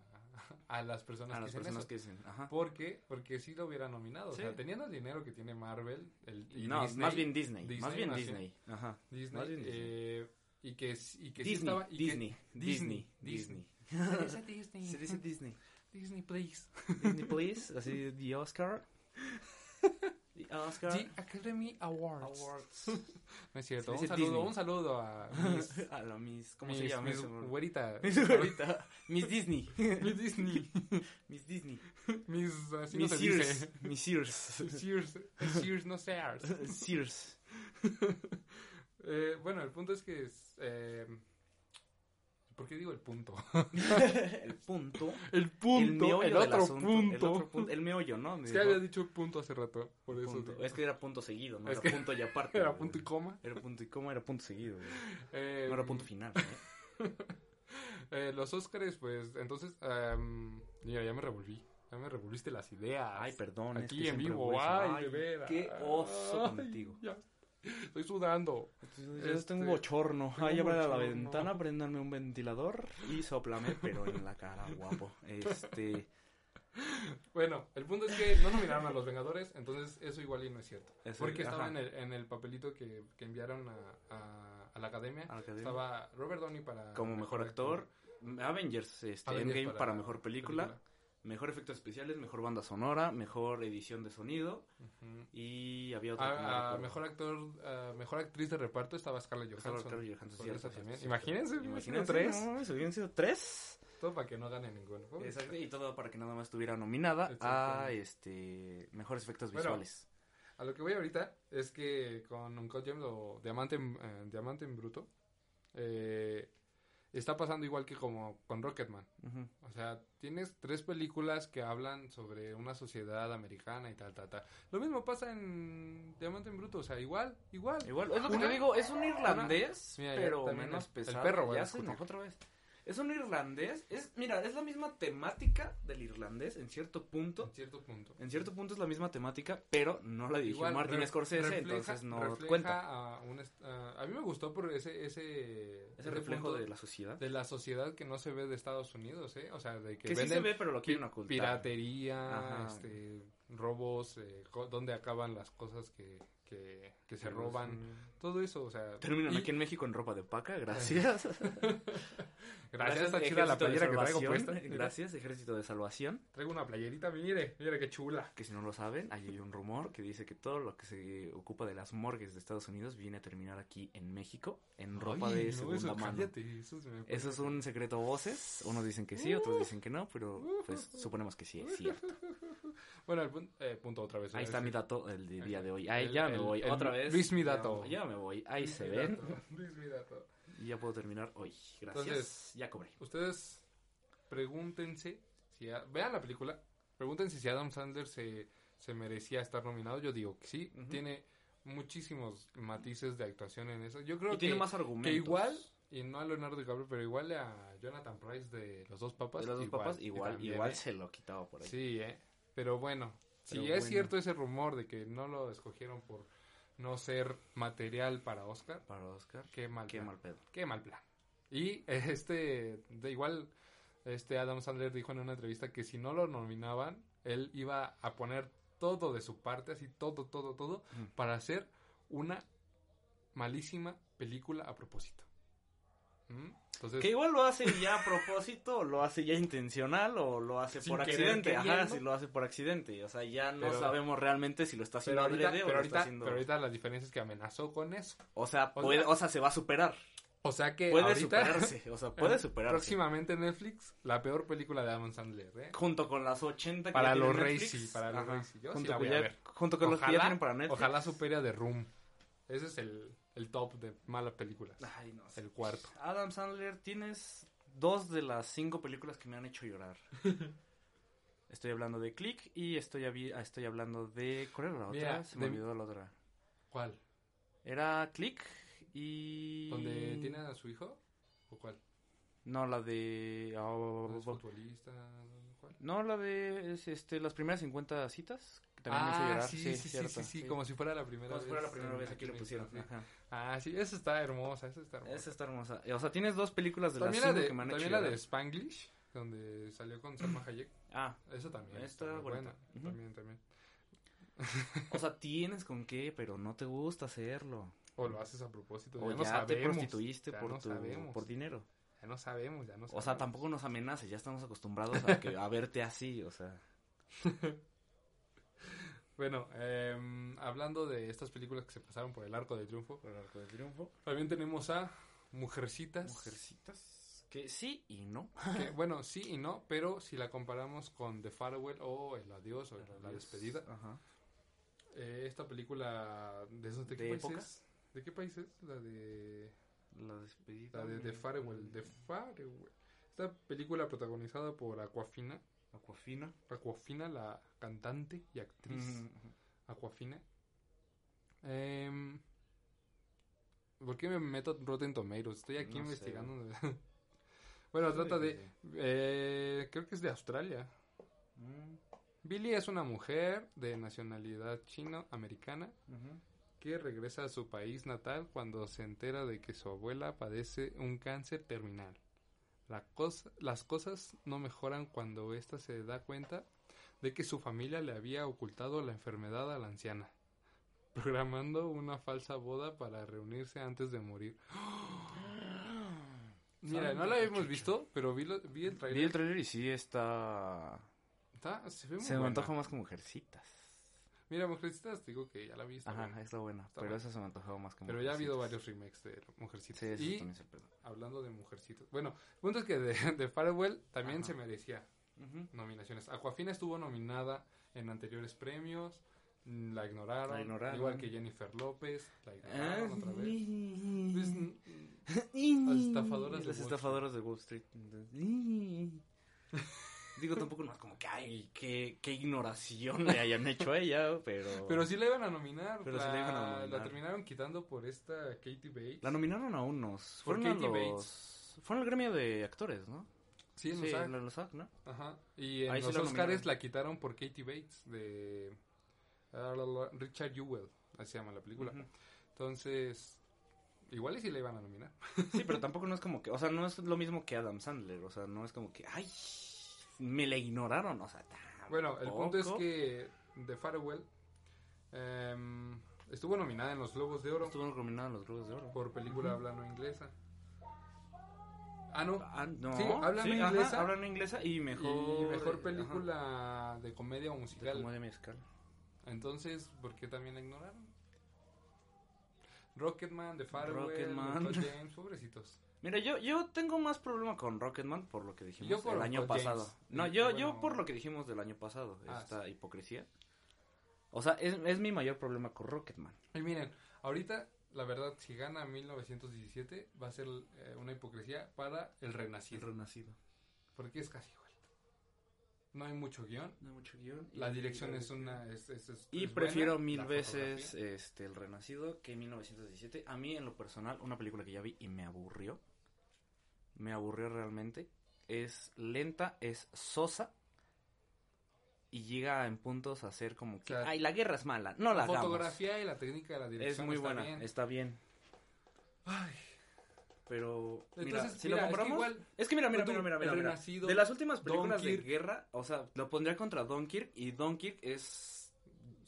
a, las personas, a que, las personas que dicen. Ajá. ¿Por qué? Porque si lo hubiera nominado. O sea, teniendo el dinero que tiene Marvel. El, y no, más bien Disney. más bien Disney. Ajá. Disney. Eh, y que, y que Disney, sí estaba, y Disney, que, Disney, Disney, Disney. Se dice Disney. Se dice Disney. Disney, please. Disney, please. Así, the Oscar. The Oscar. The Academy Awards. Awards. no es cierto. Un saludo, un saludo a Miss. a la Miss. ¿Cómo se llama? Miss güerita. Miss güerita. Miss Disney. Miss Disney. Miss Disney. Miss. Así Miss no se Sears. Dice. Miss Sears. Sears. Sears, no Sears. Sears. eh, bueno, el punto es que es. Eh, ¿Por qué digo el punto? el punto. El punto. El, otro punto. el otro punto. El meollo, ¿no? Es que había dicho punto hace rato. Por eso. Es que era punto seguido, no era punto y aparte. Era punto y coma. Era punto y coma, era punto seguido. Eh, no era punto final. eh, los Óscares, pues, entonces, um, mira, ya me revolví. Ya me revolviste las ideas. Ay, perdón. Aquí en vivo. Ay, de veras. Qué oso contigo. Ya Estoy sudando. Yo este, tengo bochorno. Ahí abre la ventana, prendanme un ventilador y soplame, pero en la cara, guapo. Este. Bueno, el punto es que no nominaron a los Vengadores, entonces eso igual y no es cierto. porque estaba en el, en el, papelito que, que enviaron a, a, la academia. Estaba Robert Downey para... Como mejor actor. Avengers, este, Endgame para, mejor película mejor efectos especiales, mejor banda sonora, mejor edición de sonido y había otro ah, ah, mejor actor, uh, mejor actriz de reparto estaba Scarlett Johansson. Scarlett Johansson, sí, también. Imagínense, imagínense tres. No, hubieran sido tres. todo para que no gane ninguno. Exacto, y todo para que nada más estuviera nominada a este mejores efectos visuales. A lo que voy ahorita es que con Uncut Gems o Diamante, eh, Diamante en Bruto, eh, está pasando igual que como con Rocketman. O sea, tienes tres películas que hablan sobre una sociedad americana y tal, tal, tal. Lo mismo pasa en Diamante en Bruto, o sea, igual, igual. Igual, es lo que te digo, es un irlandés, pero menos pesado. El perro, ya se otra vez. Es un irlandés, es, mira, es la misma temática del irlandés en cierto punto. En cierto punto. En cierto punto es la misma temática, pero no la dirigió Martin Scorsese, entonces no cuenta. A, a, mí me gustó por ese ese, ese reflejo de la sociedad. De la sociedad que no se ve de Estados Unidos, ¿eh? O sea, de que, que sí se ve, pero lo quieren ocultar. Piratería, este, robos, eh, donde acaban las cosas que que, que se roban, todo eso, o sea... Terminan aquí en México en ropa de paca, gracias. gracias, está chida la playera que traigo puesta. Gracias, Ejército de Salvación. Traigo una playerita, mire, mire qué chula. Que si no lo saben, hay un rumor que dice que todo lo que se ocupa de las morgues de Estados Unidos viene a terminar aquí en México, en ropa de segunda mano. eso, es un secreto voces, unos dicen que sí, otros dicen que no, pero pues suponemos que sí es cierto. bueno, el eh, punto otra vez. Ahí está mi dato el día de hoy. Ahí ya voy. Otra vez. Luis mi dato. Ya, me voy. Ahí se ven. Y ya puedo terminar hoy. Gracias. ya cobré. Ustedes pregúntense. Si vean la película. Pregúntense si Adam Sandler se, se merecía estar nominado. Yo digo que sí. Tiene muchísimos matices de actuación en eso. Yo creo que, tiene más argumentos. Que igual y no a Leonardo DiCaprio, pero igual a Jonathan Price de Los Dos Papas. De Los Dos igual, Papas, igual, igual se lo quitaba por ahí. Sí, eh. Pero bueno, si es cierto ese rumor de que no lo escogieron por no ser material para Oscar. Para Oscar. Qué mal Qué mal pedo. Qué mal plan. Y este, de igual, este Adam Sandler dijo en una entrevista que si no lo nominaban, él iba a poner todo de su parte, así todo, todo, todo, para hacer una malísima película a propósito. Que igual lo hace ya a propósito, o lo hace ya intencional, o lo hace por accidente. Ajá, si lo hace por accidente. O sea, ya no sabemos realmente si lo está haciendo ahorita, o lo está haciendo... Pero ahorita la diferencia es que amenazó con eso. O sea, puede, o sea, se va a superar. O sea que puede superarse, o sea, puede superarse. Próximamente Netflix, la peor película de Adam Sandler, ¿eh? Junto con las 80 que para los Racy, para los Racy. Yo junto, sí la voy a ver. junto con los que ya tienen para Netflix. Ojalá supere de Room. Ese es el el top de malas películas. Ay, no. El cuarto. Adam Sandler, tienes dos de las cinco películas que me han hecho llorar. estoy hablando de Click y estoy, ah, estoy hablando de... ¿Cuál era la otra? Se me olvidó la otra. ¿Cuál? Era Click y... ¿Dónde tiene a su hijo? ¿O cuál? No, la de... Oh, futbolista? ¿Cuál? No, la de este, las primeras 50 citas también ah, me hizo llorar. Sí, sí, sí, sí, como si fuera la primera vez. Como si fuera la primera vez, aquí lo pusieron. Ah, sí, esa está hermosa, esa está hermosa. Esa está hermosa. O sea, tienes dos películas de las cinco que me han También la de Spanglish, donde salió con Salma Hayek. Ah. Esa también. Está, buena. También, también. o sea, tienes con qué, pero no te gusta hacerlo. O lo haces a propósito. O ya, te prostituiste por, tu, por dinero. Ya no sabemos, ya no sabemos. O sea, tampoco nos amenaces, ya estamos acostumbrados a, que, a verte así, o sea. Bueno, eh, hablando de estas películas que se pasaron por el Arco de Triunfo. Por el Arco de Triunfo. También tenemos a Mujercitas. Mujercitas. Que sí y no. bueno, sí y no, pero si la comparamos con The Farewell o El Adiós o La Despedida. Ajá. Eh, esta película, ¿de, esos, de, qué países? ¿De qué países? La de... La Despedida. La de The Farewell. The Farewell. Esta película protagonizada por Aquafina. Aquafina. Aquafina, la cantante y actriz. Aquafina. Eh, ¿Por qué me meto Rotten Tomatoes? Estoy aquí investigando. bueno, trata de... Eh, creo que es de Australia. Mm. Billy es una mujer de nacionalidad chino-americana que regresa a su país natal cuando se entera de que su abuela padece un cáncer terminal. La cosa, las cosas no mejoran cuando ésta se da cuenta de que su familia le había ocultado la enfermedad a la anciana, programando una falsa boda para reunirse antes de morir. Mira, no la habíamos visto, pero vi, vi el trailer. Vi el trailer y sí está... se, ve me antoja más como mujercitas. Mira, Mujercitas, digo que ya la vi. Ajá, buena. está buena. pero esa se me antojaba más que Pero ya ha habido varios remakes de Mujercitas. Sí, y también se hablando de mujercitos. Bueno, el punto es que de, de Farewell también se merecía nominaciones. Aquafina estuvo nominada en anteriores premios. Mm, la ignoraron, igual que Jennifer López, la ignoraron otra vez. Pues, las estafadoras, de, las estafadoras de Wall Street. Digo, tampoco no es como que, ay, qué, qué ignoración le hayan hecho a ella, pero... Pero sí la iban a nominar. Pero la, sí la iban a nominar. La terminaron quitando por esta Katie Bates. La nominaron a unos. Fueron Katie los... Bates. Fueron el gremio de actores, ¿no? Sí, en los, sí, ¿no? Ajá. Y en los Oscars la quitaron por Katie Bates de uh, Richard Jewell, así se llama la película. Entonces, igual y si le iban a nominar. Sí, pero tampoco no es como que, o sea, no es lo mismo que Adam Sandler, o sea, no es como que, ay, me la ignoraron, o sea, Bueno, el punto es que The Farewell em, estuvo nominada en los Globos de Oro. Estuvo nominada en los Globos de Oro. Por película hablando inglesa. Ah, no. Ah, no. Sí, hablan inglesa. hablan inglesa y mejor. Y mejor película de comedia o musical. De comedia musical. Entonces, ¿por qué también la ignoraron? Rocketman, The Farewell, Rocketman. James, pobrecitos. Mira, yo, yo tengo más problema con Rocketman por lo que dijimos el año pasado. No, yo, yo por lo que dijimos del año pasado, ah, esta hipocresía. O sea, es, es mi mayor problema con Rocketman. Y miren, ahorita la verdad, si gana 1917, va a ser eh, una hipocresía para el renacido. El renacido. Porque es casi igual. No hay mucho guion. No hay mucho guion. La dirección es una... y prefiero mil veces este el renacido que 1917. A mí, en lo personal, una película que ya vi y me aburrió. Me aburrió realmente. Es lenta, es sosa y llega en puntos a ser como que, ay, la guerra es mala, no la, la fotografía y la técnica de la dirección es muy buena, está bien. Ay. Pero, mira, si lo compramos, es que, mira, mira, mira, mira, mira, de las últimas películas de guerra, o sea, lo pondría contra Dunkirk y Dunkirk es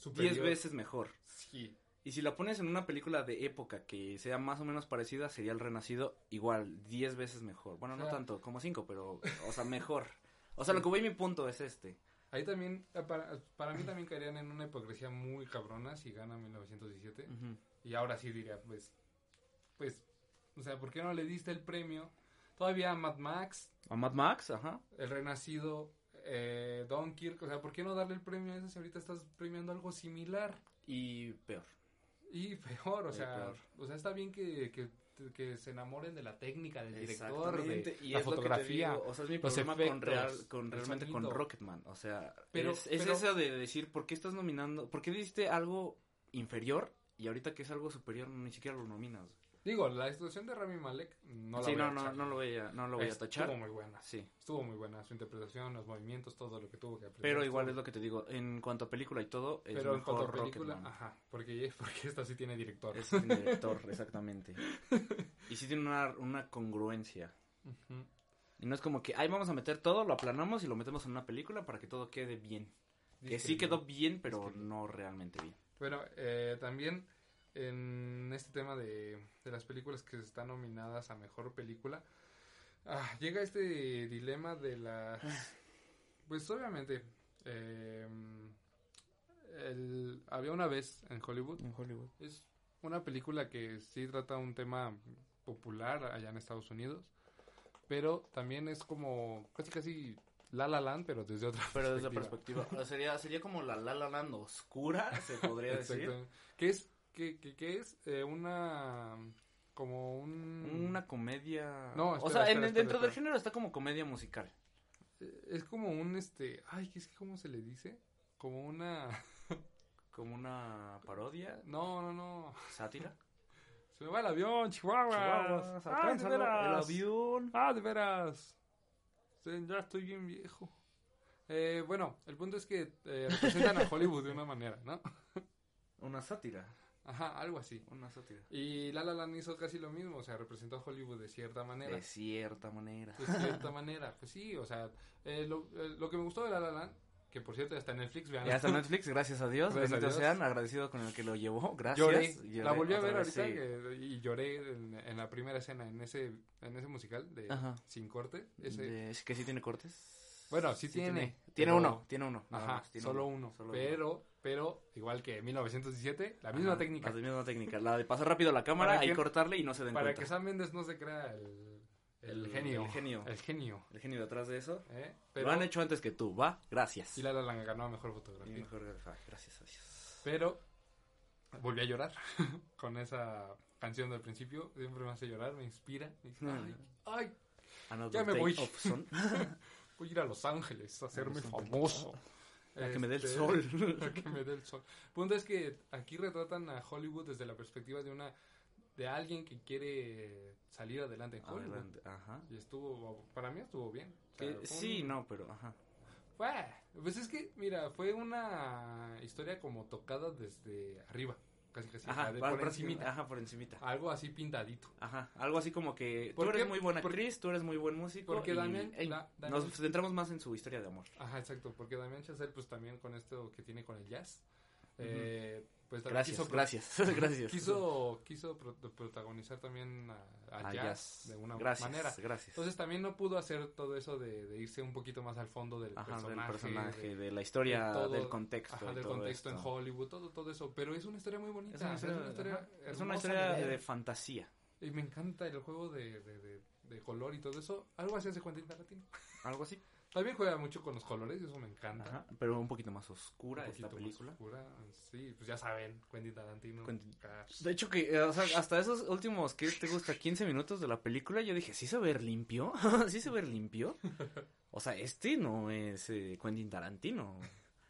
10 veces mejor. Sí. Y si la pones en una película de época que sea más o menos parecida, sería El Renacido igual, 10 veces mejor. Bueno, no tanto, como 5, pero, o sea, mejor. O sea, lo que voy a mi punto es este. Ahí también, eh, para, mí también caerían en una hipocresía muy cabrona si gana 1917. Y ahora sí diría, pues, pues, o sea, ¿por qué no le diste el premio? Todavía a Mad Max. A Mad Max, ajá. El Renacido, eh, Dunkirk, o sea, ¿por qué no darle el premio a ese si ahorita estás premiando algo similar? Y peor. Y peor, o sea, o sea, está bien que, que que se enamoren de la técnica del director, de y la fotografía. o sea, es mi problema con, real, con realmente con Rocketman. O sea, pero, es, eso de decir, ¿por qué estás nominando? ¿Por qué diste algo inferior y ahorita que es algo superior ni siquiera lo nominas? Digo, la situación de Rami Malek no la sí, voy no, a no, no lo voy a, no lo voy a tachar. Estuvo muy buena. Sí. Estuvo muy buena su interpretación, los movimientos, todo lo que tuvo que aprender. Pero igual es lo que te digo, en cuanto a película y todo, es Pero en cuanto a película, ajá, porque, porque esta sí tiene director. Es un director, exactamente. y sí tiene una, una congruencia. Y no es como que, ahí vamos a meter todo, lo aplanamos y lo metemos en una película para que todo quede bien. que sí quedó bien, pero no realmente bien. Bueno, eh, también en este tema de, las películas que están nominadas a mejor película, ah, llega este dilema de las. Pues obviamente, em, había una vez en Hollywood. En Hollywood. Es una película que sí trata un tema popular allá en Estados Unidos, pero también es como casi casi La La Land, pero desde otra pero desde perspectiva. sería, sería como la La La Land oscura, se podría decir. Que es ¿Qué, qué, es? Eh, una como un una comedia. No o sea dentro del género está como comedia musical. Eh, es como un este ay es que cómo se le dice como una como una parodia. No no no. Sátira se me va el avión Chihuahua. Ah, de veras. el avión. Ah de veras. Ya estoy bien viejo. Eh, bueno el punto es que eh, representan a Hollywood de una manera no una sátira Ajá, algo así. Una sátira. Y La La Land hizo casi lo mismo, o sea, representó a Hollywood de cierta manera. De cierta manera. De cierta manera, pues sí, o sea, eh, lo, eh, lo, que me gustó de La La Land, que por cierto ya está en Netflix, vean. Ya está en Netflix, gracias a Dios, gracias sean, agradecido con el que lo llevó, gracias. Lloré, la volví a ver ahorita y lloré en, la primera escena, en ese, en ese musical de Sin Corte. Ese, ¿Que sí tiene cortes? Bueno, sí, tiene. Tiene, uno, tiene uno. Ajá, solo uno. pero, pero, igual que 1917, la misma técnica. La misma técnica, la de pasar rápido la cámara y cortarle y no se den para que Sam Mendes no se crea el, el, genio. El genio. El genio. El genio detrás de eso. ¿Eh? Pero, Lo han hecho antes que tú, ¿va? Gracias. Y La La ganó a Mejor Fotografía. mejor, gracias a Dios. Pero, volví a llorar con esa canción del principio. Siempre me hace llorar, me inspira. ay, ay ya me voy. voy a ir a Los Ángeles a hacerme famoso. A que me dé el este, sol. a que me dé el sol. Punto es que aquí retratan a Hollywood desde la perspectiva de una de alguien que quiere salir adelante en Hollywood. ajá. Y estuvo, para mí estuvo bien. sí, no, pero ajá. pues es que, mira, fue una historia como tocada desde arriba casi casi. Ajá, por, encimita. Ajá, por encimita. Algo así pintadito. Ajá, algo así como que tú eres muy buena actriz, tú eres muy buen músico. Porque Damián, nos centramos más en su historia de amor. Ajá, exacto, porque Damián Chazelle pues también con esto que tiene con el jazz. Eh, pues gracias, quiso, gracias, gracias. Quiso, quiso protagonizar también a, jazz, de una manera. Gracias. Entonces también no pudo hacer todo eso de, irse un poquito más al fondo del personaje, de, la historia, del contexto. Ajá, del contexto en Hollywood, todo, todo eso. Pero es una historia muy bonita. Es una historia, es una historia, de, fantasía. Y me encanta el juego de, de, color y todo eso. Algo así hace Quentin Tarantino. Algo así. También juega mucho con los colores y eso me encanta. pero un poquito más oscura esta película. oscura, sí, pues ya saben, Quentin Tarantino. De hecho que, o sea, hasta esos últimos, ¿qué te gusta? 15 minutos de la película, yo dije, ¿sí se ve limpio? ¿Sí se ve limpio? O sea, este no es eh, Quentin Tarantino.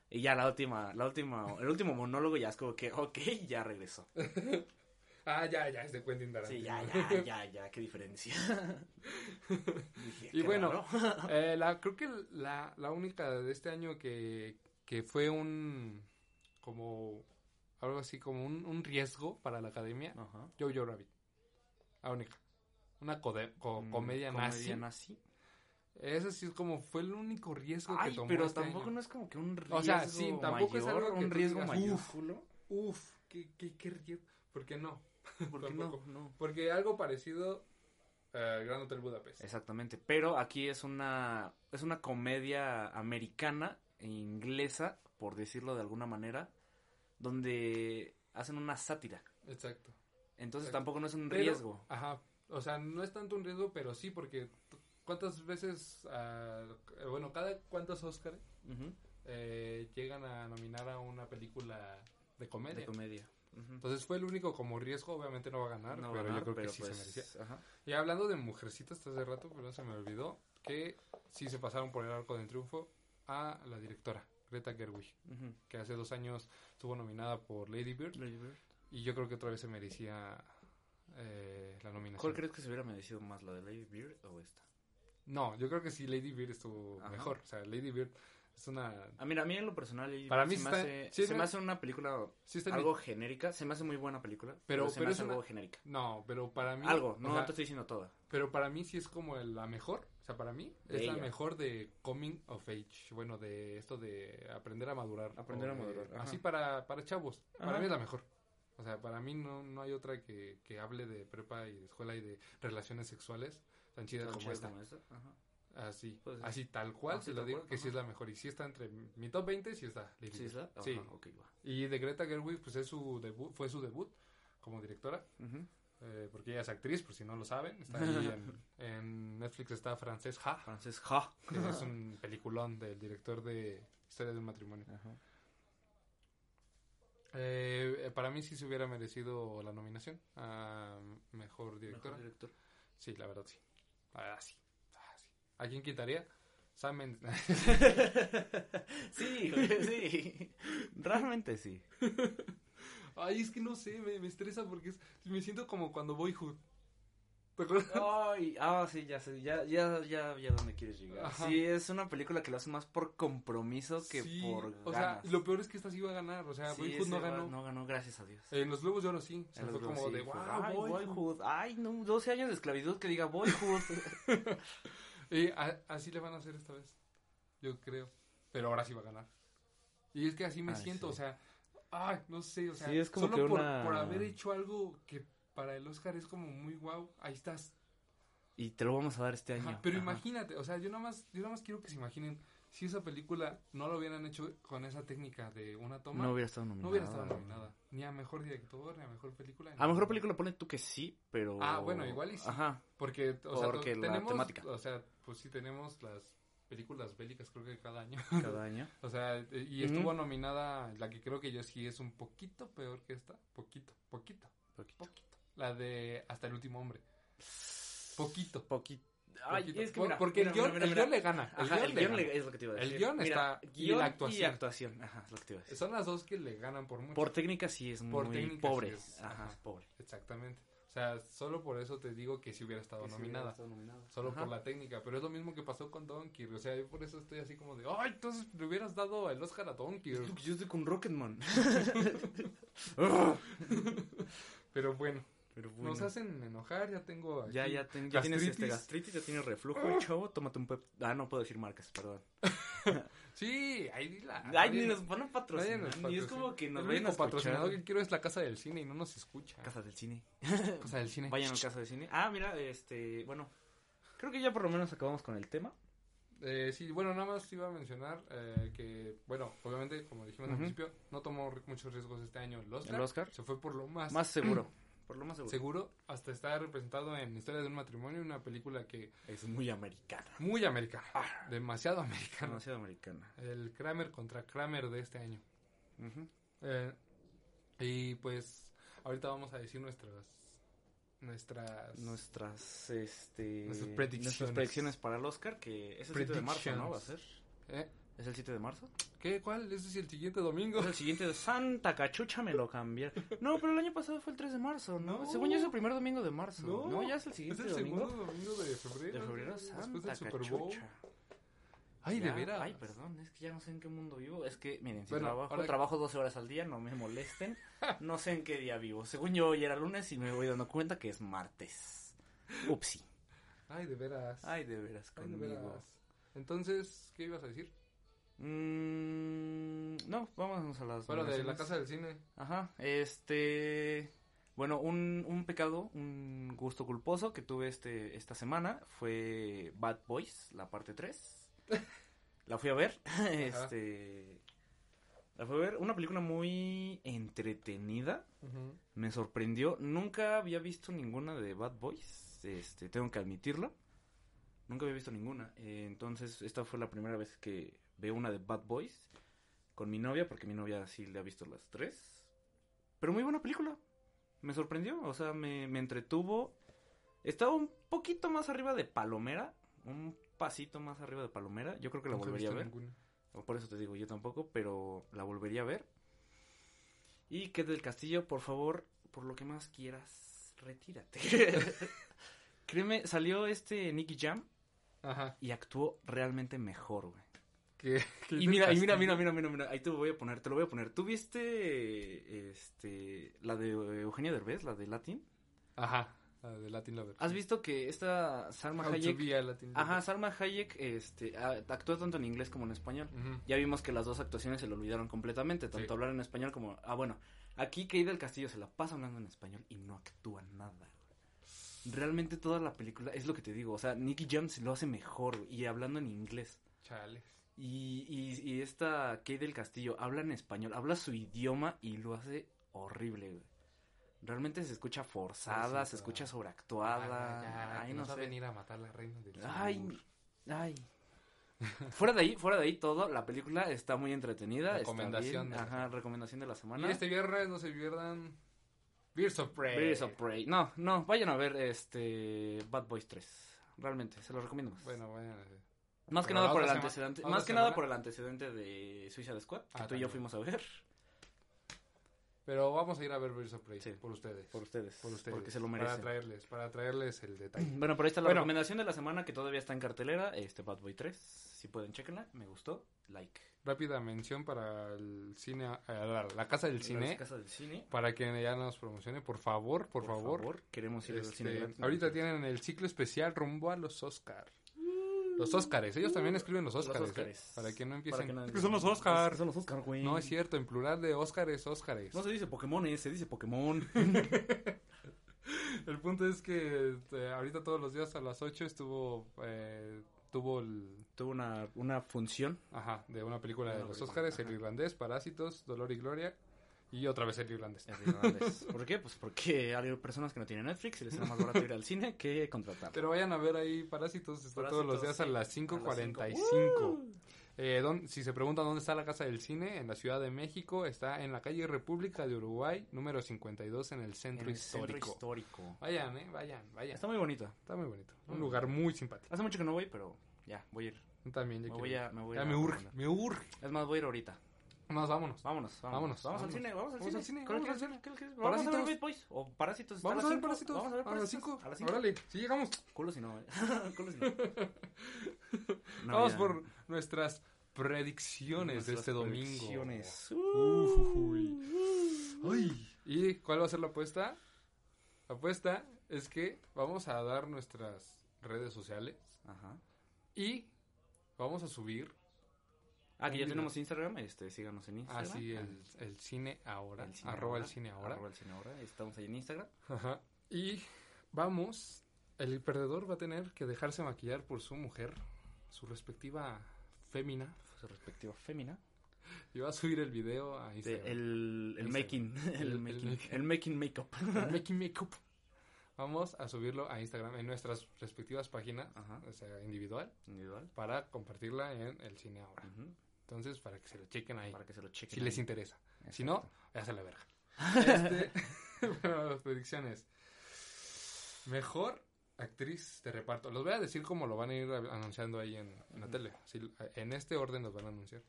Y ya la última, la última, el último monólogo ya es como que, ok, ya regresó. Ah, ya, ya, es de Quentin Tarantino. Sí, ya, ya, ya, ya, qué diferencia. y bueno, eh, la, creo que la, la única de este año que, que fue un, como, algo así como un, un riesgo para la academia, Ajá. Jojo Rabbit. La única. Una mm, comedia, nazi. nazi. Ese sí es como fue el único riesgo que tomó. Pero este tampoco no es como que un riesgo. O sea, sí, tampoco es algo un riesgo mayúsculo. Uf, qué, qué, qué riesgo. ¿Por qué no? ¿Por no? no? Porque algo parecido al Gran Hotel Budapest. Exactamente, pero aquí es una es una comedia americana e inglesa, por decirlo de alguna manera, donde hacen una sátira. Exacto. Entonces tampoco no es un riesgo. Ajá. O sea, no es tanto un riesgo, pero sí, porque ¿cuántas veces, uh, bueno, cada cuántos Oscars eh, llegan a nominar a una película de comedia? De comedia. Entonces fue el único como riesgo, obviamente no va a ganar, pero yo creo que sí se pues, merecía. Y hablando de mujercitas hasta hace rato, pero se me olvidó que sí se pasaron por el arco del triunfo a la directora, Greta Gerwig, que hace dos años estuvo nominada por Lady Bird, y yo creo que otra vez se merecía eh, la nominación. ¿Cuál crees que se hubiera merecido más, la de Lady Bird o esta? No, yo creo que sí Lady Bird estuvo mejor, o sea, Lady Bird es una... A ah, mí, a mí en lo personal, para mí se, me, hace, se me hace una película algo genérica. Se me hace muy buena película, pero, se me hace algo genérica. No, pero para mí... Algo, no, te estoy diciendo toda. Pero para mí sí es como la mejor, o sea, para mí es la mejor de coming of age. Bueno, de esto de aprender a madurar. Aprender a madurar. así para, para chavos. Para mí es la mejor. O sea, para mí no, no hay otra que, que hable de prepa y de escuela y de relaciones sexuales tan chidas como esta. Como esta? Ajá. Así, pues así tal cual, se lo digo que sí es la mejor. Y sí está entre mi top 20, sí está. ¿Sí está? sí. Y de Greta Gerwig, pues es su debut, fue su debut como directora. eh, porque ella es actriz, por si no lo saben. Está ahí en, Netflix está Frances Ha. Frances Ha. Que es un peliculón del director de Historia de un matrimonio. Eh, para mí sí se hubiera merecido la nominación a mejor directora. Mejor director. Sí, la verdad sí. Ah, sí. ¿A quién quitaría? Sam sí, sí. Realmente sí. Ay, es que no sé, me, estresa porque es, me siento como cuando voy ¿Te acuerdas? Ay, ah, sí, ya sé, ya, ya, ya, ya dónde quieres llegar. Sí, es una película que lo hace más por compromiso que por o sea, lo peor es que esta sí iba a ganar, o sea, Boyhood no ganó. No ganó, gracias a Dios. En los Globos de Oro sí, se fue como de, wow, ay, Boyhood. Ay, no, 12 años de esclavitud que diga Boyhood. Y así le van a hacer esta vez. Yo creo. Pero ahora sí va a ganar. Y es que así me siento, o sea, ay, no sé, o sea, solo por, por, haber hecho algo que para el Oscar es como muy guau, ahí estás. y te lo vamos a dar este año. pero imagínate, o sea, yo nada más, yo nada más quiero que se imaginen si esa película no lo hubieran hecho con esa técnica de una toma, no hubiera estado nominada. No hubiera estado nominada. Ni a mejor director, ni a mejor película. A mejor película pone tú que sí, pero. Ah, bueno, igual y sí. Ajá. Porque, o sea, Porque la tenemos, temática. O sea, pues sí tenemos las películas bélicas, creo que cada año. Cada año. o sea, y estuvo nominada la que creo que yo sí es un poquito peor que esta. Poquito, poquito. Poquito. poquito. La de Hasta el último hombre. Poquito. Poquito. Ay, es que porque el, guion, el guion le gana. El guion, el guion le, es lo que te iba a decir. El guion está. y la actuación. Y actuación. Ajá, es lo que te iba a decir. Son las dos que le ganan por mucho. Por técnica sí es por muy pobre. ajá, pobre. Exactamente. O sea, solo por eso te digo que si hubiera estado nominada. Solo por la técnica. Pero es lo mismo que pasó con Donkey. O sea, yo por eso estoy así como de, ay, entonces le hubieras dado el Oscar a Donkey. Yo estoy con Rocketman. Pero bueno, nos hacen enojar, ya tengo. ya, ya, ya tienes este gastritis, ya tienes reflujo, chavo. Tómate un pep. Ah, no puedo decir marcas, perdón. sí, ahí dila. Ay, ni nos van a patrocinar. Ni es como que nos vayan a patrocinador que quiero es la casa del cine y no nos escucha. Casa del cine. casa del cine. Vayan a casa del cine. Ah, mira, este, bueno, creo que ya por lo menos acabamos con el tema. Eh, sí, bueno, nada más iba a mencionar eh, que, bueno, obviamente, como dijimos al principio, no tomó muchos riesgos este año el Oscar. El Oscar. Se fue por lo más... Más seguro. Por lo más seguro. hasta está representado en Historia de un matrimonio, una película que... Es muy americana. Muy americana. Ah. demasiado americana. Demasiado americana. El Kramer contra Kramer de este año. Eh, y pues ahorita vamos a decir nuestras nuestras nuestras este nuestras predicciones, para el Oscar que es el 7 de marzo, ¿no? Va a ser. ¿Eh? ¿Es el 7 de marzo? ¿Qué? ¿Cuál? ¿Ese es el siguiente domingo? Es el siguiente de Santa Cachucha me lo cambié. No, pero el año pasado fue el 3 de marzo, ¿no? Según yo es el primer domingo de marzo. No, ya es el siguiente es el segundo domingo de febrero. De febrero, Santa Cachucha. Ay, de veras. Ay, perdón, es que ya no sé en qué mundo vivo. Es que, miren, si trabajo, trabajo 12 horas al día, no me molesten. no sé en qué día vivo. Según yo, hoy era lunes y me voy dando cuenta que es martes. Upsi. Ay, de veras. Ay, de veras, conmigo. Ay, de veras. Entonces, ¿qué ibas a decir? Mm, no, vamos a las. Bueno, de la casa del cine. Ajá. Este. Bueno, un, un pecado, un gusto culposo que tuve este esta semana fue Bad Boys, la parte 3. la fui a ver. este. La fui a ver. Una película muy entretenida. Me sorprendió. Nunca había visto ninguna de Bad Boys. Este, tengo que admitirlo. Nunca había visto ninguna. Eh, entonces, esta fue la primera vez que veo una de Bad Boys con mi novia, porque mi novia sí le ha visto las tres. Pero muy buena película. Me sorprendió, o sea, me, entretuvo. Estaba un poquito más arriba de Palomera, un pasito más arriba de Palomera. Yo creo que la volvería a ver. O por eso te digo, yo tampoco, pero la volvería a ver. Y que del castillo, por favor, por lo que más quieras, retírate. Créeme, salió este Nicky Jam. Ajá. Y actuó realmente mejor, güey y mira, y mira, mira, mira, mira, mira, ahí te lo voy a poner, te lo voy a poner. ¿Tú viste este la de Eugenia Derbez, la de Latin? Ajá, la de Latin Lover. ¿Has visto que esta Salma Hayek Ajá, Salma Hayek este actuó tanto en inglés como en español. Ya vimos que las dos actuaciones se lo olvidaron completamente, tanto hablar en español como ah bueno, aquí Kate del Castillo se la pasa hablando en español y no actúa nada. Realmente toda la película es lo que te digo, o sea, Nicky Jones lo hace mejor y hablando en inglés. Chales. Y, y, y esta Kate del Castillo habla en español, habla su idioma y lo hace horrible, Realmente se escucha forzada, se escucha sobreactuada. ay, no sé. venir a matar la reina del Ay, ay. fuera de ahí, fuera de ahí todo, la película está muy entretenida. Recomendación. Está Ajá, recomendación de la semana. Y este viernes no se pierdan Birds of Prey. Birds of Prey. No, no, vayan a ver este Bad Boys 3. Realmente, se lo recomiendo más. Bueno, vayan a ver. Más que nada por el antecedente, más que nada por el antecedente de Suicide Squad, que ah, tú y yo fuimos a ver. Pero vamos a ir a ver Birds of Prey por ustedes. Por ustedes. Por ustedes. Porque se lo merecen. Para traerles, para traerles el detalle. Bueno, pero ahí está la recomendación de la semana que todavía está en cartelera, este Bad Boy 3. Si pueden, chequenla. Me gustó. Like. Rápida mención para el cine, eh, la, casa del cine. La casa del cine. Para que ya nos promocione, por favor, por, favor. Queremos ir al cine. Este, ahorita tienen el ciclo especial rumbo a los Oscars. Los Óscares, ellos también escriben los Óscares. ¿eh? Para que no empiecen. ¿Qué son los Óscar? son los Óscar, güey? No es cierto, en plural de Óscares, Óscares. No se dice Pokémon, se dice Pokémon. el punto es que este, ahorita todos los días a las 8 estuvo eh, tuvo el... Tuvo una, una función. Ajá, de una película de los Óscares, El Irlandés, Parásitos, Dolor y Gloria. Y otra vez el irlandés. El irlandés. ¿Por qué? Pues porque hay personas que no tienen Netflix y les es más barato ir al cine que contratar. Pero vayan a ver ahí Parásitos, está todos los días a las 5.45. Eh, si se preguntan dónde está la Casa del Cine, en la Ciudad de México, está en la calle República de Uruguay, número 52, en el centro, en el histórico. centro histórico. Vayan, eh, vayan, vayan. Está muy bonito. Está muy bonito. Un lugar muy simpático. Hace mucho que no voy, pero ya, voy a ir. También, me voy a, me voy ya me urge, me urge. Es más, voy a ir ahorita. Más, vámonos. Vámonos, vámonos. Vamos, al cine, vamos al cine. Al cine. ¿Qué quieres ver? ¿Qué quieres Vamos a ver Boys o Parásitos. Vamos a ver Parásitos. Vamos a ver Parásitos. A las 5. A las 5. Órale, si llegamos. Culo si no, eh. Culo si no. Vamos por nuestras predicciones de este domingo. Predicciones. Uy. ¿Y cuál va a ser la apuesta? La apuesta es que vamos a dar nuestras redes sociales. Ajá. Y vamos a subir Ah, que ya tenemos Instagram, este, síganos en Instagram. Ah, sí, el, el cine ahora, el cine arroba el cine ahora. Arroba el cine ahora, estamos ahí en Instagram. Ajá. Y vamos, el perdedor va a tener que dejarse maquillar por su mujer, su respectiva fémina. Su respectiva fémina. Y va a subir el video a Instagram. el, el making, el, making, el making makeup. El making makeup. Vamos a subirlo a Instagram en nuestras respectivas páginas, Ajá. o sea, individual, individual, para compartirla en el cine ahora. Entonces, para que se lo chequen ahí. Para que se lo chequen. Si les interesa. Si no, ya la verga. Este, las predicciones. Mejor actriz de reparto. Los voy a decir como lo van a ir anunciando ahí en, la tele. en este orden los van a anunciar.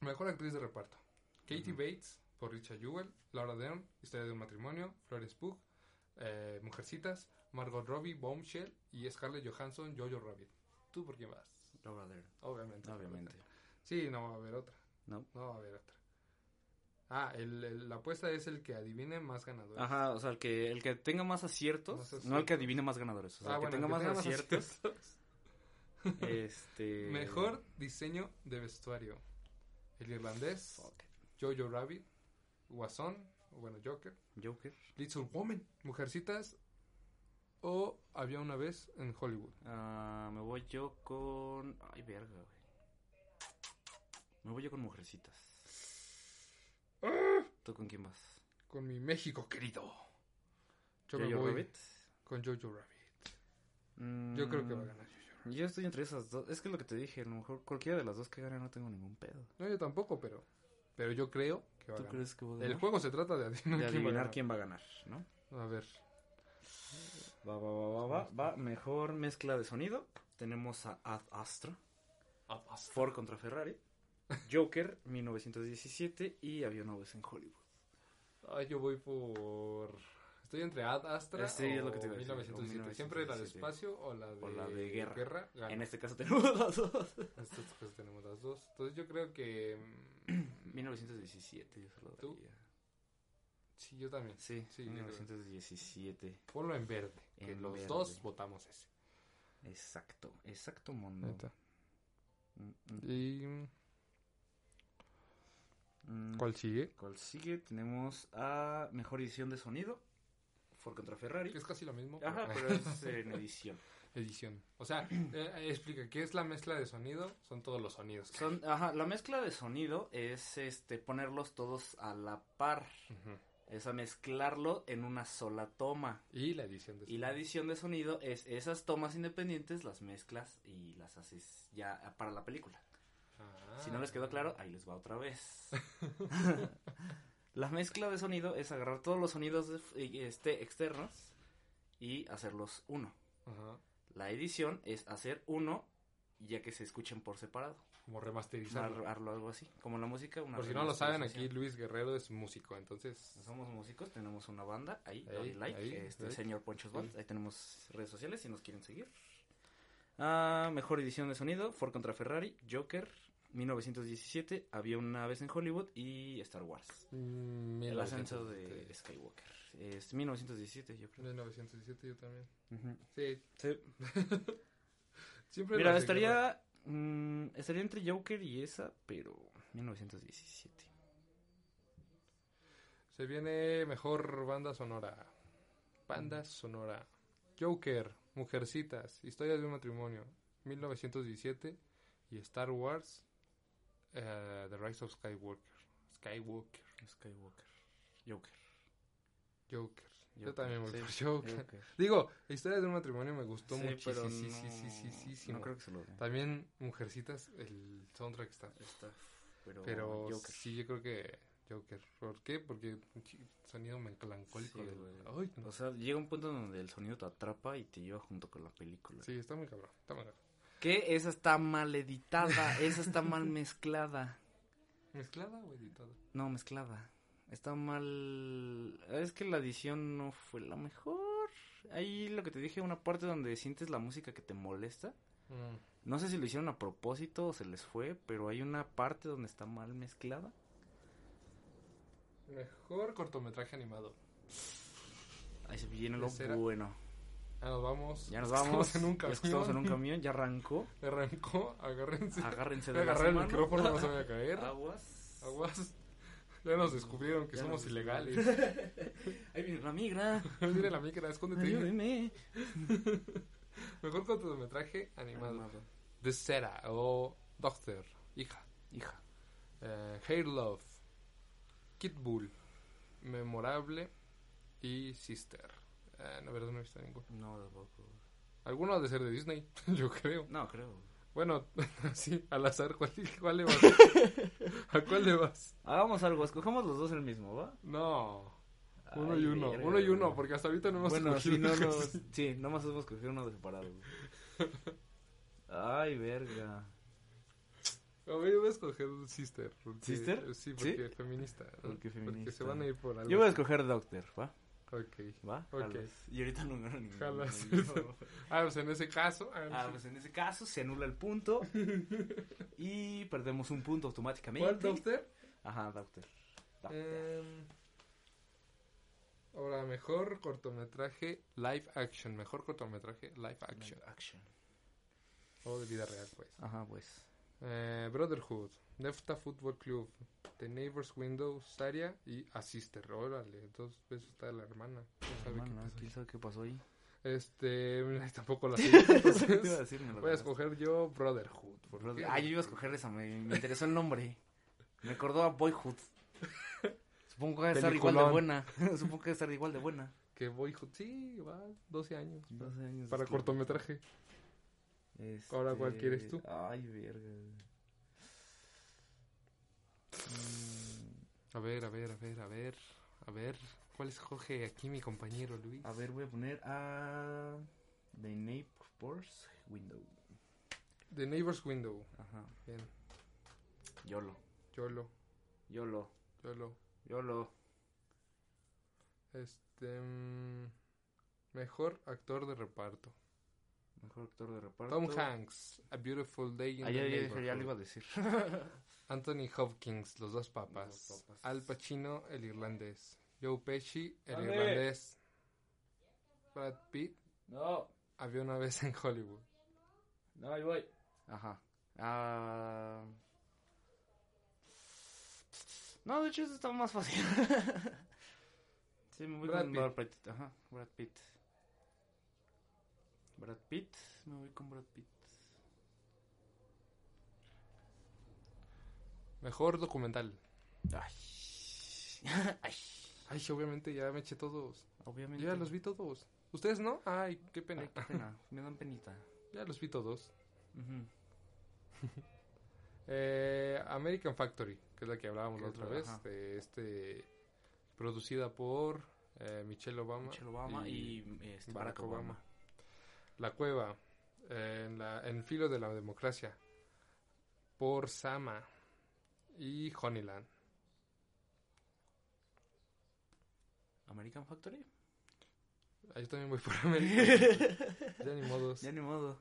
Mejor actriz de reparto. Katie Bates por Richard Jewell, Laura Dern, Historia de un matrimonio, Flores Pugh, eh, Mujercitas, Margot Robbie, Bombshell y Scarlett Johansson, Jojo Rabbit. ¿Tú por quién vas? Laura Dern. Obviamente. Obviamente. Sí, no va a haber otra. No. No va a haber otra. Ah, el, la apuesta es el que adivine más ganadores. Ajá, o sea, el que, el que tenga más aciertos, no el que adivine más ganadores. O sea, ah, el que tenga más aciertos. este... Mejor diseño de vestuario. El irlandés, Jojo Rabbit, Guasón, bueno, Joker. Joker. Little Woman, Mujercitas o Había una vez en Hollywood. Ah, me voy yo con... Ay, verga, güey. Me voy yo con mujercitas. ¡Ah! ¿Tú con quién vas? Con mi México querido. Yo Jojo voy Rabbit. Con Jojo Rabbit. Yo creo que va a ganar Jojo Rabbit. Yo estoy entre esas dos. Es que es lo que te dije. A lo mejor cualquiera de las dos que gane no tengo ningún pedo. No, yo tampoco, pero. Pero yo creo que va a ganar. crees que El juego se trata de adivinar, de adivinar quién, va a ganar, ¿no? A ver. Va, va, va, va, va. Va. Mejor mezcla de sonido. Tenemos a Ad Astra. Ad Astra. Ford contra Ferrari. Joker, 1917 y Había una vez en Hollywood. Ay, yo voy por... Estoy entre Ad Astra sí, o es lo que te 1917. Siempre la de espacio o la de, la de guerra. en este caso tenemos las dos. En este caso tenemos las dos. Entonces yo creo que... 1917 yo solo ¿Tú? Sí, yo también. Sí, sí 1917. Ponlo en verde. que los dos votamos ese. Exacto, exacto mundo. Mm, mm. Y Mm, ¿Cuál sigue? ¿Cuál sigue? Tenemos a Mejor Edición de Sonido. Ford contra Ferrari. Es casi lo mismo. Ajá, pero es en edición. edición. O sea, eh, explica, ¿qué es la mezcla de sonido? Son todos los sonidos. Son, ajá, la mezcla de sonido es este ponerlos todos a la par. Es a mezclarlo en una sola toma. Y la edición de sonido. Y la edición de sonido es esas tomas independientes, las mezclas y las haces ya para la película. Si no les quedó claro, ahí les va otra vez. la mezcla de sonido es agarrar todos los sonidos este, externos y hacerlos uno. La edición es hacer uno ya que se escuchen por separado. Como remasterizarlo. algo así. Como la música. por si no lo saben, aquí Luis Guerrero es músico, entonces... Somos músicos, tenemos una banda, ahí, ahí like, este señor Ponchos Band, ahí tenemos redes sociales si nos quieren seguir. Ah, mejor edición de sonido, Ford contra Ferrari, Joker, 1917, había una vez en Hollywood y Star Wars. Mm, el ascenso de Skywalker. Es 1917, yo creo. 1917 yo también. Sí. Sí. Siempre Mira, estaría mm, estaría entre Joker y esa, pero 1917. Se viene mejor banda sonora. Banda sonora. Joker, Mujercitas, Historia de un matrimonio, 1917 y Star Wars, uh, The Rise of Skywalker. Skywalker. Skywalker. Joker. Joker. Yo también voy por Joker. Digo, la historia de un matrimonio me gustó mucho. Pero sí, sí, sí, sí, sí, sí, No creo que se lo También Mujercitas, el soundtrack está. Está. Pero, pero sí, yo creo que Joker. ¿Por qué? Porque sonido melancólico. O sea, llega un punto donde el sonido te atrapa y te lleva junto con la película. Sí, está muy cabrón. Está muy cabrón. Que esa está mal editada, esa está mal mezclada. ¿Mezclada o editada? No, mezclada. Está mal. Es que la edición no fue la mejor. Ahí lo que te dije, una parte donde sientes la música que te molesta. Mm. No sé si lo hicieron a propósito o se les fue, pero hay una parte donde está mal mezclada. Mejor cortometraje animado. Ahí se viene lo bueno. Ya nos vamos. Ya nos vamos. Estamos en un camión. Ya estamos en un camión, ya arrancó. Arrancó, agárrense. Agárrense de Agarrar el micrófono, no se vaya a caer. Aguas. Aguas. Ya nos descubrieron que somos ilegales. Ahí viene la migra. Ahí viene la migra, escóndete. Ayúdeme. Mejor cortometraje animado. animado. The Sera o Doctor, hija. Hija. Uh, Hair Love. Kid Bull, Memorable y Sister. Eh, no, verdad, no he visto ninguno. No, tampoco. Alguno ha de ser de Disney, yo creo. No, creo. Bueno, sí, al azar, ¿cuál, cuál le vas? ¿A cuál le vas? Hagamos algo, escogemos los dos el mismo, ¿va? No. Uno y uno, uno y uno, porque hasta ahorita no hemos bueno, escogido. Sí, no, no, sí, nomás hemos escogido uno de separado. Ay, verga. A ver, yo voy a escoger Sister. ¿Sister? Sí, porque es feminista. Porque feminista. Porque se van a ir por algo. Yo voy a escoger Doctor, ¿va? Ok. ¿Va? Ok. Y ahorita no gano ninguno. Jalas. ah, pues en ese caso. Ah, ah, pues en ese caso se anula el punto. y perdemos un punto automáticamente. ¿Cuál, Doctor? Ajá, Doctor. Em, ahora, mejor cortometraje live action. Mejor cortometraje live action. Live action. O de vida real, pues. Ajá, pues. Eh, Brotherhood, Nefta Football Club, The Neighbor's Window, Saria y A Sister. Órale, dos veces está la hermana. ¿Quién sabe qué pasó ahí? Este, tampoco la sé. voy a escoger yo Brotherhood. Ah, yo iba a escoger esa, me, interesó el nombre. Me acordó a Boyhood. Supongo que va a estar igual de buena. Supongo que va a estar igual de buena. Que Boyhood, sí, va, 12 años. 12 años. Para cortometraje. Este... Ahora, ¿cuál quieres tú? Ay, verga. A ver, a ver, a ver, a ver, a ver. ¿Cuál escoge aquí mi compañero Luis? A ver, voy a poner a The Neighbor's Window. The Neighbor's Window. Ajá. Bien. YOLO. YOLO. YOLO. YOLO. YOLO. Este. Mm, mejor actor de reparto. Mejor actor de reparto. Tom Hanks, A Beautiful Day in ah, the ya, ya, lo iba a decir. Anthony Hopkins, Los Dos Papas. Al Pacino, El Irlandés. Joe Pesci, El Irlandés. Brad Pitt. No. Había una vez en Hollywood. No, ahí voy. Ajá. Ah... No, de hecho eso estaba más fácil. sí, me voy con Brad Pitt. Ajá, Brad Pitt. Brad Pitt, me voy con Brad Pitt. Mejor documental. Ay. Ay. Ay, obviamente ya me eché todos. Obviamente. ya los vi todos. ¿Ustedes no? Ay, qué pena. qué pena. Me dan penita. Ya los vi todos. eh, American Factory, que es la que hablábamos la otra vez. De este. Producida por eh, Michelle Obama. Michelle Obama y, este, Barack, Obama. La Cueva, en, la, en Filo de la Democracia, por Sama y Honeyland. ¿American Factory? Ahí también voy por América. ya ni modos. Ya ni modo.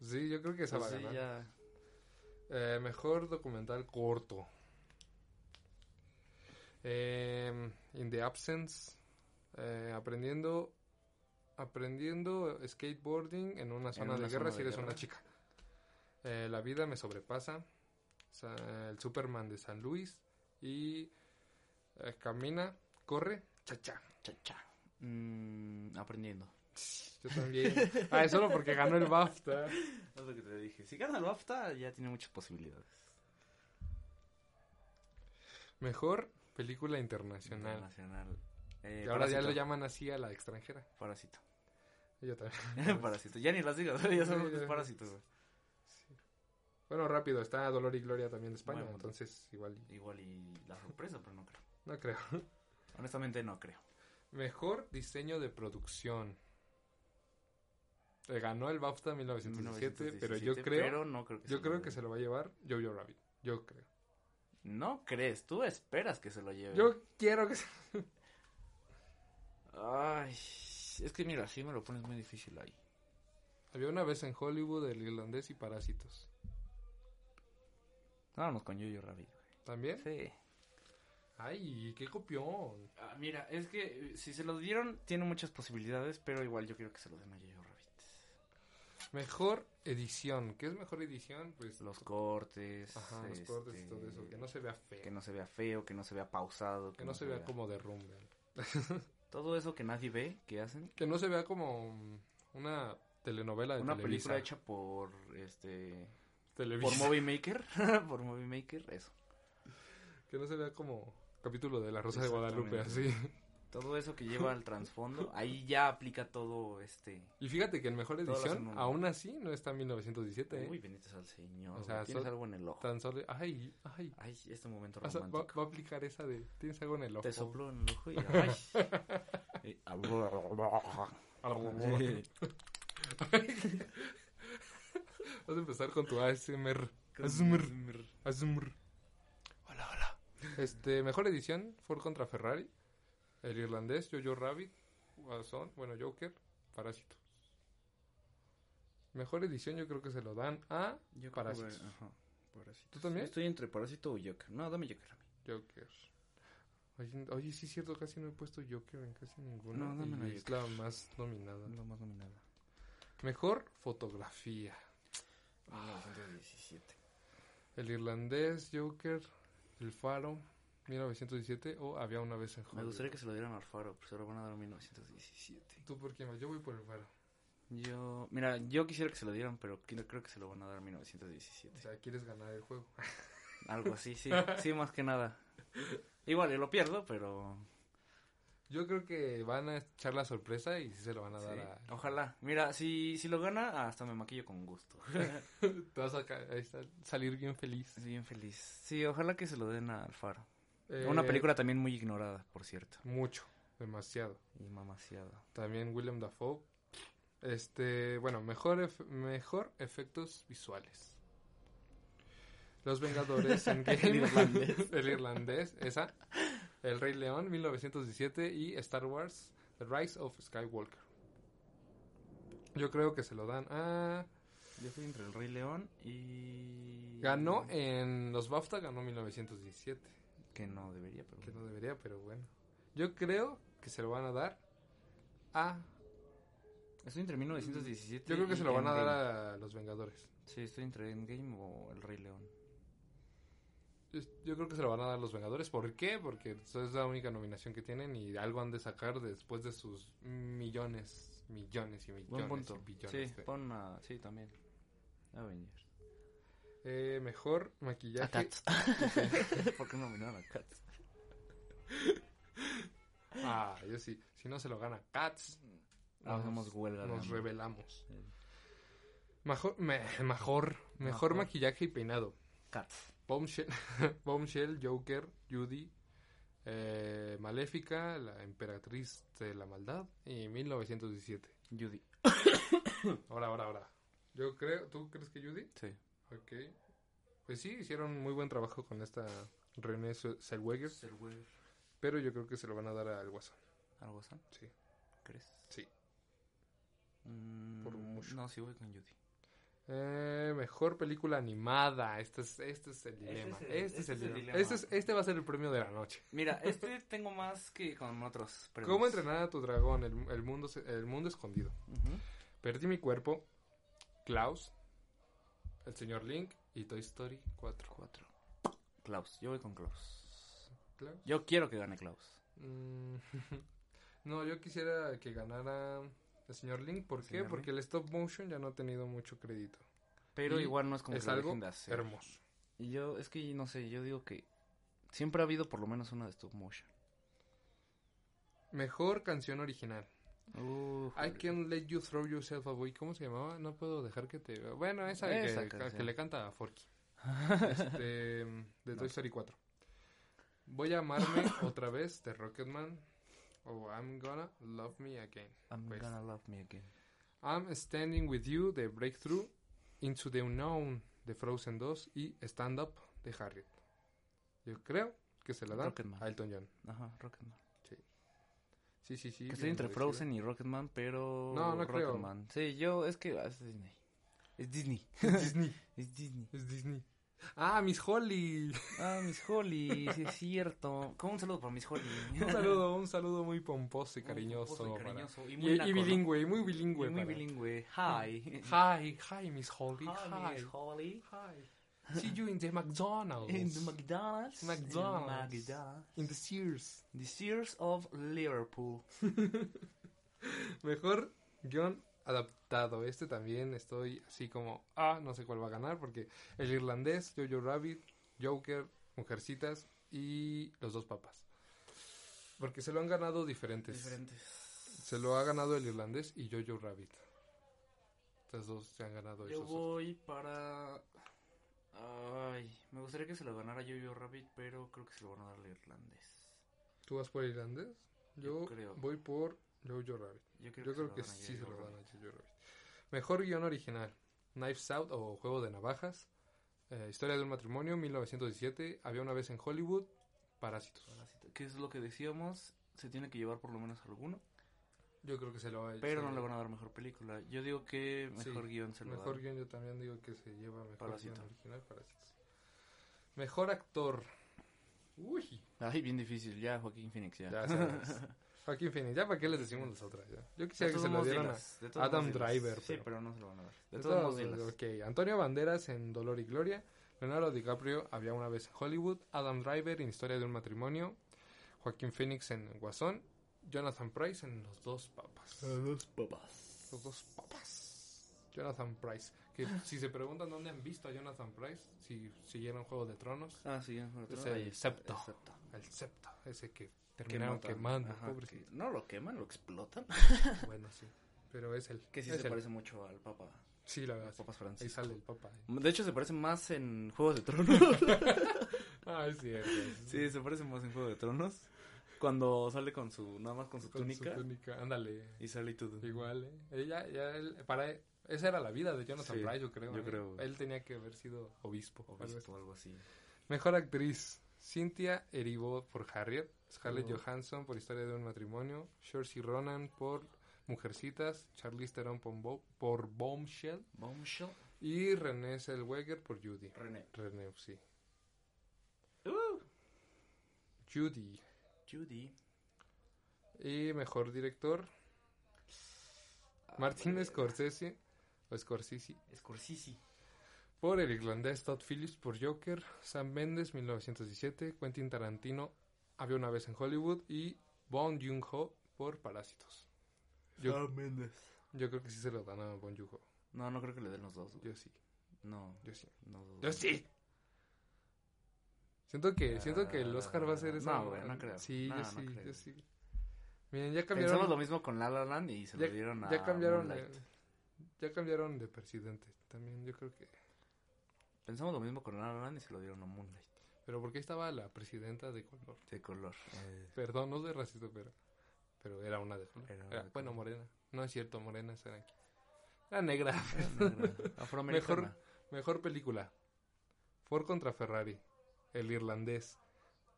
Sí, yo creo que esa pues va a ganar. Eh, mejor documental corto. Eh, in the Absence. Eh, aprendiendo aprendiendo skateboarding en una zona de guerra si eres una chica. Eh, la vida me sobrepasa. el Superman de San Luis. Y eh, camina, corre, cha cha. Cha cha. Mm, aprendiendo. Yo también. ah, es solo porque ganó el BAFTA. Es lo que te dije. Si gana el BAFTA, ya tiene muchas posibilidades. Mejor película internacional. Internacional. Eh, ahora ya lo llaman así a la extranjera. Parásito. Yo también. parásito. Ya ni las digo, ya son los parásitos. Bueno, rápido, está Dolor y Gloria también de España, entonces igual. Igual y la sorpresa, pero no creo. No creo. Honestamente no creo. Mejor diseño de producción. Eh, ganó el BAFTA en 1917, pero yo creo, no creo que yo creo que se lo va a llevar Jojo Rabbit. Yo creo. No crees, tú esperas que se lo lleve. Yo quiero que se Ay, es que mira, sí me lo pones muy difícil ahí. Había una vez en Hollywood el irlandés y Parásitos. Vámonos con Jojo Rabbit. ¿También? Sí. Ay, qué copión. Ah, mira, es que eh, si se lo dieron, tiene muchas posibilidades, pero igual yo quiero que se lo den a Jojo Rabbit. Mejor edición. ¿Qué es mejor edición? Pues los cortes. Ajá, los cortes y todo eso. Que no se vea feo. Que no se vea feo, que no se vea pausado. Que, no, se, vea, como derrumbe. todo eso que nadie ve, que hacen. Que no se vea como una telenovela de Una película hecha por este por Movie Maker, por Movie Maker, eso. Que no se vea como capítulo de La Rosa de Guadalupe así. Todo eso que lleva al trasfondo, ahí ya aplica todo este. Y fíjate que en mejor edición, aún así, no está en 1917. ¿eh? Uy, benditos al Señor. O sea, tienes algo en el ojo. Tan solo, ay, ay. Ay, este momento romántico. Va, va, a aplicar esa de, tienes algo en el ojo. Te sopló en el ojo y ay. Vas a empezar con tu ASMR. ASMR. ASMR. Hola, hola. Este, mejor edición, Ford contra Ferrari. El irlandés, Jojo Rabbit. Guasón, bueno, Joker, Parásitos. Mejor edición yo creo que se lo dan a yo Parásitos. Ajá, Parásitos. ¿Tú también? Estoy entre Parásito o Joker. No, dame Joker a mí. Joker. Oye, oye, sí es cierto, casi no he puesto Joker en casi ninguna. No, dame y es la más nominada. La más nominada. Mejor fotografía. 1917. El irlandés, Joker, El Faro, 1917 o Había una vez en Hollywood. Me gustaría que se lo dieran al Faro, pero se lo van a dar en 1917. ¿Tú por qué más? Yo voy por El Faro. Yo, mira, yo quisiera que se lo dieran, pero creo que se lo van a dar en 1917. O sea, ¿quieres ganar el juego? Algo así, sí, sí, más que nada. Igual, yo lo pierdo, pero yo creo que van a echar la sorpresa y sí se lo van a dar a... Ojalá. Mira, si, si lo gana, hasta me maquillo con gusto. Te vas a salir bien feliz. Bien feliz. Sí, ojalá que se lo den a Alfaro. Eh, Una película también muy ignorada, por cierto. Mucho, demasiado. Y demasiado. También William Dafoe. Este, bueno, mejor, mejor efectos visuales. Los Vengadores en el irlandés. el irlandés, esa. El Rey León, 1917 y Star Wars, The Rise of Skywalker. Yo creo que se lo dan a... Yo estoy entre el Rey León y... Ganó en los BAFTA, ganó 1917. Que no debería, pero... Que no debería, pero bueno. Yo creo que se lo van a dar a... Estoy entre 1917 Yo creo que se lo van a dar a los Vengadores. Sí, estoy entre Endgame o el Rey León. Yo creo que se lo van a dar los Vengadores. ¿Por qué? Porque es la única nominación que tienen y algo han de sacar después de sus millones, millones y millones y billones. Sí, pon a, sí, también. Avengers. Eh, mejor maquillaje. A Cats. ¿Por qué nominaron a Cats? ah, yo sí. Si no se lo gana Cats, hacemos huelga. Nos revelamos. Mejor, mejor, mejor maquillaje y peinado. Cats. Bombshell, Joker, Judy, eh, Maléfica, la emperatriz de la maldad y 1917. Judy. ahora, ahora, ahora. Yo creo, ¿tú crees que Judy? Sí. Ok. Pues sí, hicieron muy buen trabajo con esta René Zellweger. Pero yo creo que se lo van a dar al Guasón. ¿Al Guasón? Sí. ¿Crees? Sí. Mm, Por mucho. No, sí voy con Judy. Eh, mejor película animada. Este es, este es el dilema. Este es el, dilema. Este, este, va a ser el premio de la noche. Mira, este tengo más que con otros premios. ¿Cómo entrenar a tu dragón? El, mundo, el mundo escondido. Perdí mi cuerpo. Klaus. El señor Link. Y Toy Story 4. 4. Klaus. Yo voy con Klaus. Yo quiero que gane Klaus. Mm, No, yo quisiera que ganara el señor Link. ¿Por qué? Porque el stop motion ya no ha tenido mucho crédito. Pero igual no es como es algo hermoso. Y yo, es que no sé, yo digo que siempre ha habido por lo menos una de stop motion. Mejor canción original. I can let you throw yourself away. ¿Cómo se llamaba? No puedo dejar que te. Bueno, esa, que, le canta a Forky. este, de Toy Story 4. Voy a amarme otra vez de Rocketman. O I'm gonna love me again. I'm pues. gonna love me again. I'm standing with you de Breakthrough. Into the Unknown de Frozen 2. Y Stand Up de Harriet. Yo creo que se la da a Elton John. Ajá, Rocketman. Sí, sí, sí. Que estoy entre Frozen y Rocketman, pero. No, no Rocketman. Sí, yo, es que. Es Disney. Es Disney. Es Disney. es Disney. Es Disney. Ah, Miss Holly. Ah, Miss Holly, sí es cierto. ¿Cómo un saludo para Miss Holly? un saludo, un saludo muy pomposo y cariñoso. y, bilingüe, muy bilingüe. muy bilingüe. Hi. Hi, hi, Miss Holly. Hi, Miss Holly. Hi. See you in the McDonald's. In the McDonald's. McDonald's. In, McDonald's. in the Sears. The Sears of Liverpool. Mejor guion adaptado. Este también estoy así como, ah, no sé cuál va a ganar porque el irlandés, Jojo Rabbit, Joker, Mujercitas y Los Dos Papas. Porque se lo han ganado diferentes. Diferentes. Se lo ha ganado el irlandés y Jojo Rabbit. Estas dos se han ganado. Yo voy para Ay, me gustaría que se lo ganara Jojo Rabbit, pero creo que se lo van a dar al irlandés. ¿Tú vas por irlandés? Yo, creo. voy por Jojo Rabbit. Yo creo, que, sí se lo van a Jojo Rabbit. Mejor guion original. Knives Out o Juego de Navajas. Eh, historia de un matrimonio, 1917. Había una vez en Hollywood. Parásitos. Parásitos. ¿Qué es lo que decíamos? Se tiene que llevar por lo menos alguno. Yo creo que se lo va a Pero no le van a dar mejor película. Yo digo que mejor guion se lo Mejor guion yo también digo que se lleva mejor guion original. Mejor actor. Uy. Ay, bien difícil. Ya, Joaquín Phoenix, ya. Ya Joaquín Phoenix. Ya, ¿para qué les decimos nosotras? Ya. Yo quisiera que se lo dieran a Adam Driver. Sí, pero no se lo van a dar. De, todos, modos, Ok. Antonio Banderas en Dolor y Gloria. Leonardo DiCaprio, Había una vez en Hollywood. Adam Driver en Historia de un matrimonio. Joaquín Phoenix en Guasón. Jonathan Price en Los Dos Papas. Los Dos Papas. Los Dos Papas. Jonathan Price. Que si se preguntan dónde han visto a Jonathan Price, si siguieron Juego de Tronos. Ah, sí, Juego de Tronos. Es el septo. El septo. Ese que terminaron quemando. no lo queman, lo explotan. bueno, sí. Pero es el. Que sí se parece mucho al Papa. Sí, la verdad. Papas Ahí sale el Papa. De hecho, se parece más en Juego de Tronos. ah, es cierto. Sí, se parece más en Juego de Tronos. Cuando sale con su, nada más con su túnica. Su túnica, ándale. Y sale y todo. Igual, ¿eh? Ella, ya, él, para, esa era la vida de Jonathan Price, yo creo. Yo ¿eh? creo. Él tenía que haber sido obispo. Obispo, o algo así. Mejor actriz. Cynthia Erivo por Harriet. Scarlett oh. Johansson por Historia de un matrimonio. Saoirse Ronan por Mujercitas. Charlize Theron por, por Bombshell. Bombshell. Y René Zellweger por Judy. René. René, sí. Uh. Judy. Judy. Y mejor director. Martin Scorsese. O Scorsese. Scorsese. Por el irlandés Todd Phillips por Joker. Sam Mendes, 1917. Quentin Tarantino, Había una vez en Hollywood. Y Bong Joon-ho por Parásitos. Sam Mendes. Yo creo que sí se lo dan a Bong Joon-ho. No, no creo que le den los dos. Yo sí. No. Yo sí. No, yo sí. Siento que, siento que el Oscar va a ser esa. No, güey, no creo. Sí, yo sí, yo sí. Miren, ya cambiaron. Pensamos lo mismo con La La Land y se lo dieron a ya cambiaron Ya cambiaron de presidente. También yo creo que. Pensamos lo mismo con La La Land y se lo dieron a Moonlight. Pero porque estaba la presidenta de color. De color. Eh. Perdón, no soy racista, pero. Pero era una de color. Era, bueno, morena. No es cierto, morena era aquí. Era negra. Afroamericana. Mejor, mejor película. Ford contra Ferrari. El Irlandés,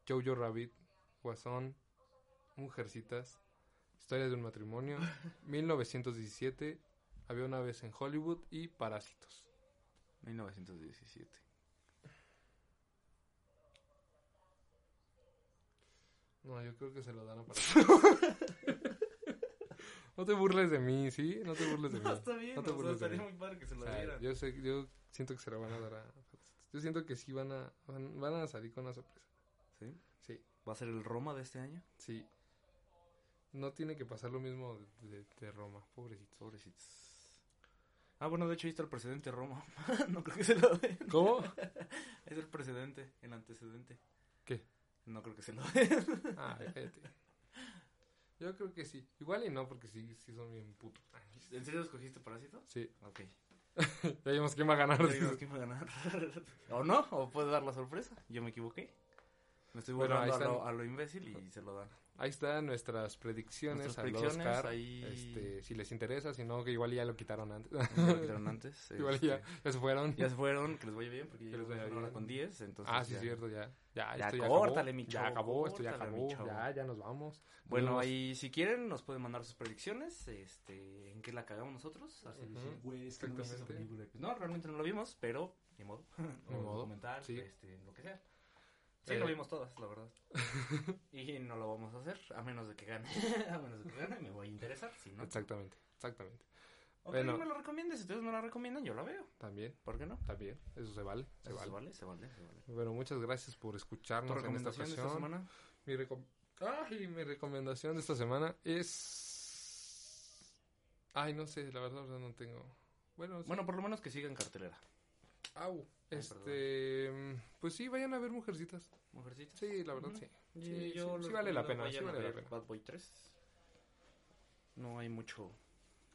Jojo Rabbit, Guasón, Mujercitas, Historia de un matrimonio, 1917, Había una vez en Hollywood y Parásitos. 1917. No, yo creo que se lo dan a Parásitos. no te burles de mí, ¿sí? No te burles de mí. No, está bien. No te burles de mí. muy padre que se lo dieran. Yo, sé, yo siento que se lo van a dar a yo siento que sí van a, van, a salir con una sorpresa. ¿Sí? Sí. ¿Va a ser el Roma de este año? Sí. no tiene que pasar lo mismo de, Roma. Pobrecitos. Pobrecitos. Ah, bueno, de hecho ahí está el presidente de Roma. no creo que se lo den. ¿Cómo? es el precedente, el antecedente. ¿Qué? No creo que se lo den. ah, fíjate. Yo creo que sí. Igual y no, porque sí, sí son bien putos. ¿En serio escogiste Parásito? Sí. Ok. ya vimos quién va a ganar. Ya vimos quién va a ganar. o no, o puede dar la sorpresa. Yo me equivoqué. Me estoy volviendo a, lo, a lo imbécil y se lo dan. Ahí están nuestras predicciones, nuestras Oscar. Ahí... Este, si les interesa, si no, que igual ya lo quitaron antes. lo quitaron antes. igual ya, este, ya, se fueron. Ya se fueron, que les vaya bien, porque ya les vaya bien. con 10. Entonces ah, sí, es cierto, ya. Ya, ya, esto córtale, mi chavo. Ya acabó, esto ya acabó. Ya, ya nos vamos. Bueno, ahí si quieren, nos pueden mandar sus predicciones. Este, ¿En qué la cagamos nosotros? Así uh -huh. güey, es que no, no, realmente no lo vimos, pero ni modo. Ni modo. Comentar, sí. este, lo que sea. Sí, lo vimos todas, la verdad. y no lo vamos a hacer, a menos de que gane. a menos de que gane, me voy a interesar. Si no, exactamente, exactamente. O bueno, que me lo recomiendes, si ustedes no la recomiendan, yo la veo. También. ¿Por qué no? También, eso se vale. Se, vale. se vale. Se vale, se vale, Bueno, muchas gracias por escucharnos en esta ocasión. esta semana? Mi, recom Ay, mi recomendación de esta semana es... Ay, no sé, la verdad no tengo... Bueno, sí. bueno por lo menos que sigan cartelera. Au. Este, pues sí, vayan a ver Mujercitas. ¿Mujercitas? Sí, la verdad, sí. Sí, yo sí, vale la pena, sí vale la pena. Bad Boy 3. No hay mucho,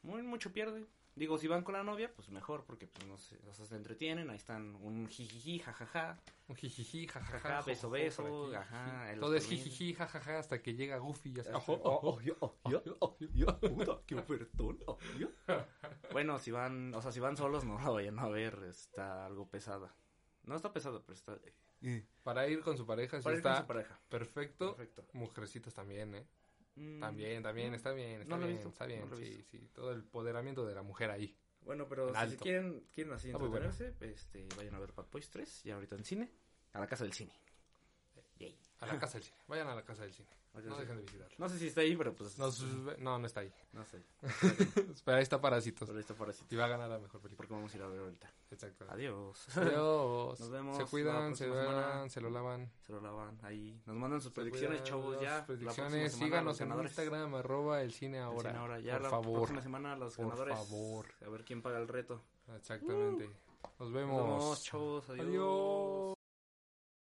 muy mucho pierde. Digo, si van con la novia, pues mejor, porque pues no sé, o sea, se entretienen, ahí están un jijiji, jajaja. Un jijiji, jajaja, beso, beso, ajá. Todo es jijiji, jajaja, hasta que llega Goofy y ya qué ofertón. Bueno, si van, o sea, si van solos, no la vayan a ver, está algo pesada. No está pesado, pero está... Para ir con su pareja, Para ir está con su pareja. Perfecto. Perfecto. Mujercitas también, ¿eh? También, también, está bien, está bien, está bien, sí, sí, todo el empoderamiento de la mujer ahí. Bueno, pero si quieren, quieren así entretenerse, este, vayan a ver Bad Boys 3, ya ahorita en cine, a la casa del cine. A la casa del cine, vayan a la casa del cine. No dejen de visitar. No sé si está ahí, pero pues. No, no, no está ahí. No sé. pero ahí está Parásitos. Pero ahí está Parásitos. Y va a ganar la mejor película. Porque vamos a ir a ver ahorita. Exacto. Adiós. Adiós. Nos vemos. Se cuidan, se vean, se lo lavan. Se lo lavan. Ahí. Nos mandan sus predicciones, chavos, ya. Predicciones. Síganos en Instagram, arroba el cine ahora. El cine ahora. Ya por la favor. próxima semana los por ganadores. Por favor. A ver quién paga el reto. Exactamente. Nos vemos. Nos vemos, chavos. Adiós. Adiós.